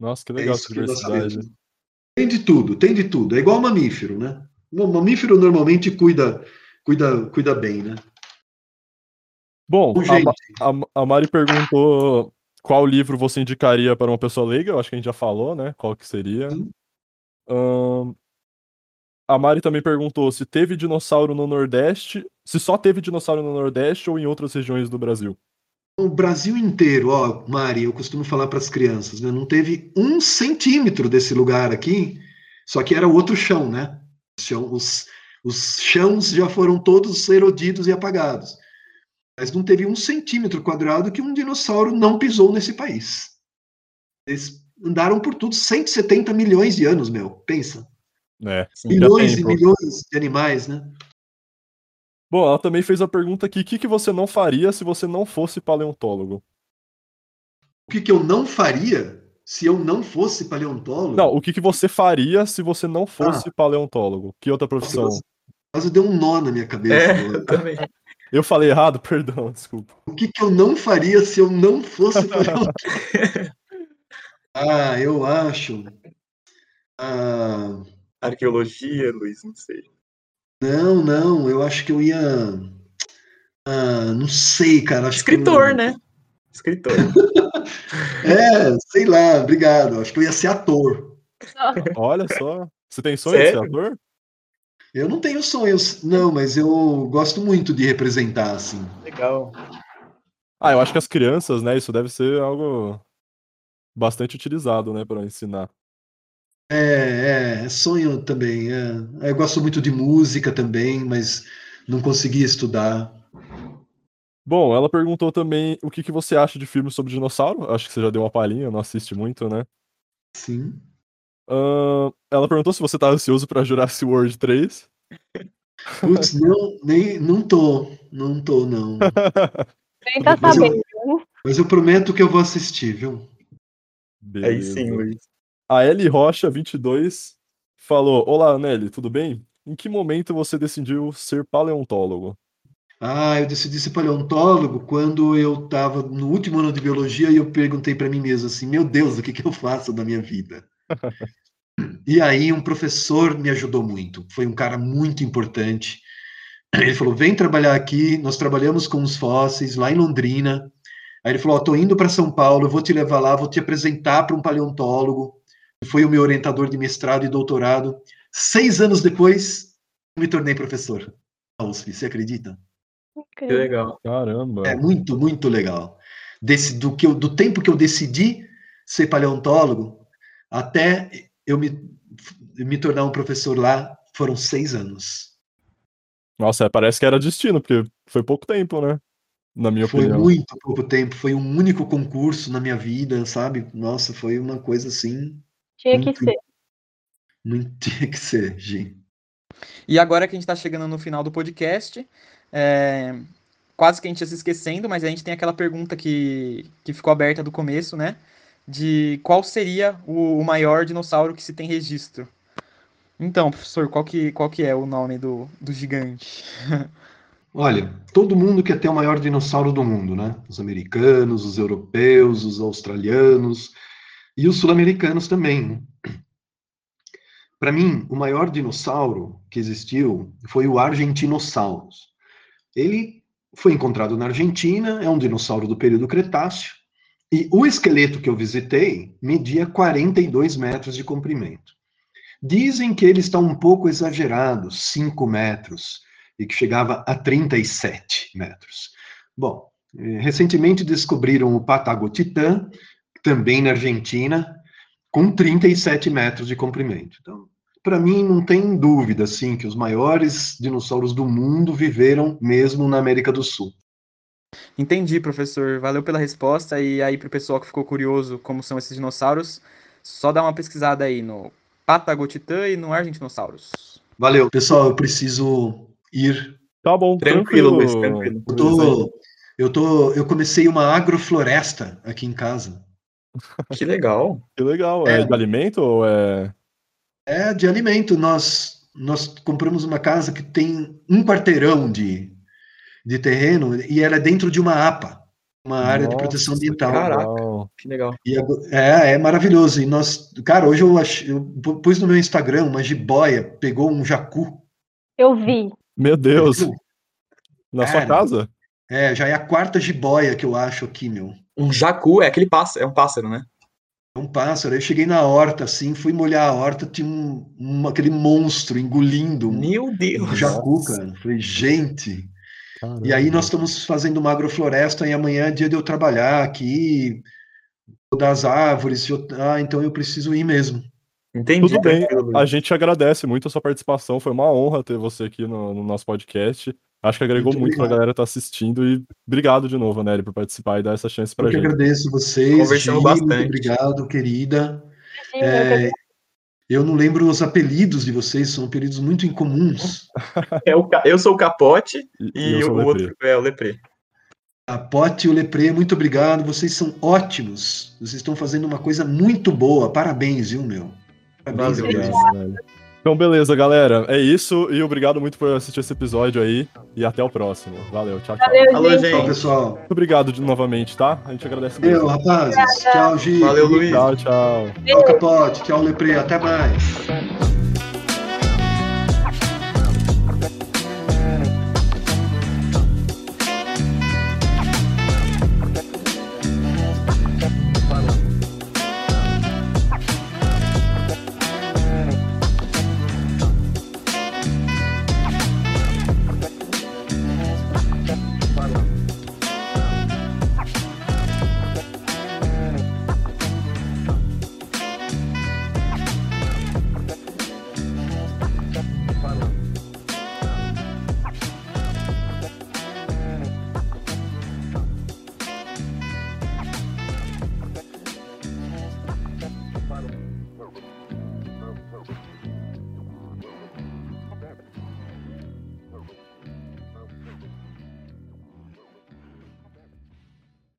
Nossa, que legal é essa diversidade. Tem de tudo, tem de tudo. É igual mamífero, né? O mamífero normalmente cuida, cuida, cuida bem, né? Bom, a, a, a, Mari perguntou qual livro você indicaria para uma pessoa leiga. Eu acho que a gente já falou, né? Qual que seria. Um, a Mari também perguntou se teve dinossauro no Nordeste, se só teve dinossauro no Nordeste ou em outras regiões do Brasil. O Brasil inteiro, ó, Mari, eu costumo falar para as crianças, né? Não teve um centímetro desse lugar aqui, só que era outro chão, né? Os, os chãos já foram todos erodidos e apagados. Mas não teve um centímetro quadrado que um dinossauro não pisou nesse país. Eles andaram por tudo 170 milhões de anos, meu. Pensa. É, milhões e milhões de animais, né? Bom, ela também fez a pergunta aqui: o que, que você não faria se você não fosse paleontólogo? O que, que eu não faria? se eu não fosse paleontólogo. Não, o que, que você faria se você não fosse ah. paleontólogo? Que outra profissão? Quase deu um nó na minha cabeça. É, eu também. Eu falei errado? Perdão, desculpa. O que, que eu não faria se eu não fosse paleontólogo? ah, eu acho. Ah... Arqueologia, Luiz, não sei. Não, não, eu acho que eu ia. Ah, não sei, cara. Escritor, eu... né? Escritor. é, sei lá, obrigado. Acho que eu ia ser ator. Olha só. Você tem sonho de ser Sério? ator? Eu não tenho sonhos, não, mas eu gosto muito de representar, assim. Legal. Ah, eu acho que as crianças, né? Isso deve ser algo bastante utilizado, né, para ensinar. É, é, sonho também. é. Eu gosto muito de música também, mas não consegui estudar. Bom, ela perguntou também o que, que você acha de filmes sobre dinossauro. Acho que você já deu uma palhinha, não assiste muito, né? Sim. Ahn, ela perguntou se você tá ansioso pra Jurassic World 3. Putz, não, nem, não tô, não tô, não. Nem tá Mas eu- sabendo. Mas eu prometo que eu vou assistir, viu? Aí sim, Beleza. Luiz. A Ellie Rocha 22 falou: Olá, Nelly, tudo bem? Em que momento você decidiu ser paleontólogo? Ah, eu decidi ser paleontólogo quando eu estava no último ano de biologia e eu perguntei para mim mesmo assim: meu Deus, o que, que eu faço da minha vida? E aí um professor me ajudou muito. Foi um cara muito importante. Ele falou: vem trabalhar aqui. Nós trabalhamos com os fósseis lá em Londrina. Aí ele falou: estou indo para São Paulo, eu vou te levar lá, vou te apresentar para um paleontólogo. Foi o meu orientador de mestrado e doutorado. Seis anos depois, eu me tornei professor. da USP, você acredita? Que legal. Caramba. É muito, muito legal. Desse, do, que eu, do tempo que eu decidi ser paleontólogo até eu me, me tornar um professor lá, foram seis anos. Nossa, parece que era destino, porque foi pouco tempo, né? Na minha Foi opinião. muito pouco tempo, foi um único concurso na minha vida, sabe? Nossa, foi uma coisa assim, Tinha que Muito. ser. não tinha que ser, Gi. E agora que a gente está chegando no final do podcast, é, quase que a gente ia se esquecendo, mas a gente tem aquela pergunta que, que ficou aberta do começo, né? De qual seria o, o maior dinossauro que se tem registro? Então, professor, qual que, qual que é o nome do, do gigante? Olha, todo mundo quer ter o maior dinossauro do mundo, né? Os americanos, os europeus, os australianos e os sul-americanos também. né? Para mim, o maior dinossauro que existiu foi o Argentinosaurus. Ele foi encontrado na Argentina, é um dinossauro do período Cretáceo, e o esqueleto que eu visitei media 42 metros de comprimento. Dizem que ele está um pouco exagerado, 5 metros, e que chegava a 37 metros. Bom, eh, recentemente descobriram o Patagotitã, também na Argentina, com 37 metros de comprimento. Então, para mim, não tem dúvida, assim, que os maiores dinossauros do mundo viveram mesmo na América do Sul. Entendi, professor. Valeu pela resposta. E aí, para o pessoal que ficou curioso como são esses dinossauros, só dá uma pesquisada aí no Patagotitã e no Argentinossauros. Valeu, pessoal, eu preciso ir. Tá bom, Tranquilo, tranquilo. Tranquilo. Eu tô, eu tô, eu comecei uma agrofloresta aqui em casa. Que legal. Que legal. É, É. de alimento ou é. É de alimento. Nós nós compramos uma casa que tem um quarteirão de, de terreno e ela é dentro de uma APA, uma área de proteção Nossa, ambiental. Caraca. Que legal. E é, é maravilhoso. E nós, cara, hoje eu, ach, eu pu- pus no meu Instagram uma jiboia, pegou um jacu. Eu vi. Meu Deus. Na sua Cara. casa? É, já é a quarta jiboia que eu acho aqui, meu. Um jacu é aquele pássaro, é um pássaro, né? É um pássaro. Eu cheguei na horta, assim, fui molhar a horta, tinha um, um- aquele monstro engolindo um, Meu um Deus. jacu, Nossa. cara. Falei, gente. Caramba. E aí nós estamos fazendo uma agrofloresta e amanhã é dia de eu trabalhar aqui, das árvores. eu- ah, então eu preciso ir mesmo. Entendi. Tudo bem, a gente agradece muito a sua participação. Foi uma honra ter você aqui no, no nosso podcast. Acho que agregou Muito muito pra obrigado. galera estar assistindo e obrigado de novo, Nery, por participar e dar essa chance pra Eu que gente. agradeço vocês. Conversamos Gi, bastante. Muito obrigado, querida. Eu É, eu não lembro os apelidos de vocês, são apelidos muito incomuns. É o eu sou o Capote E, e, eu o o outro é o Lepré. A Pote e o Lepré, muito obrigado. Vocês são ótimos. Vocês estão fazendo uma coisa muito boa. Parabéns, viu, meu? Parabéns. Obrigado, velho. Então, beleza, galera. É isso. E obrigado muito por assistir esse episódio aí. E até o próximo. Valeu, tchau, tchau. Valeu, Alô, gente. Tchau, pessoal. Muito obrigado de, novamente, tá? A gente agradece muito. rapazes. Tchau, Gi. Valeu, Luiz. Tchau, tchau. Tchau, Capote. Tchau, Lepré. Até mais.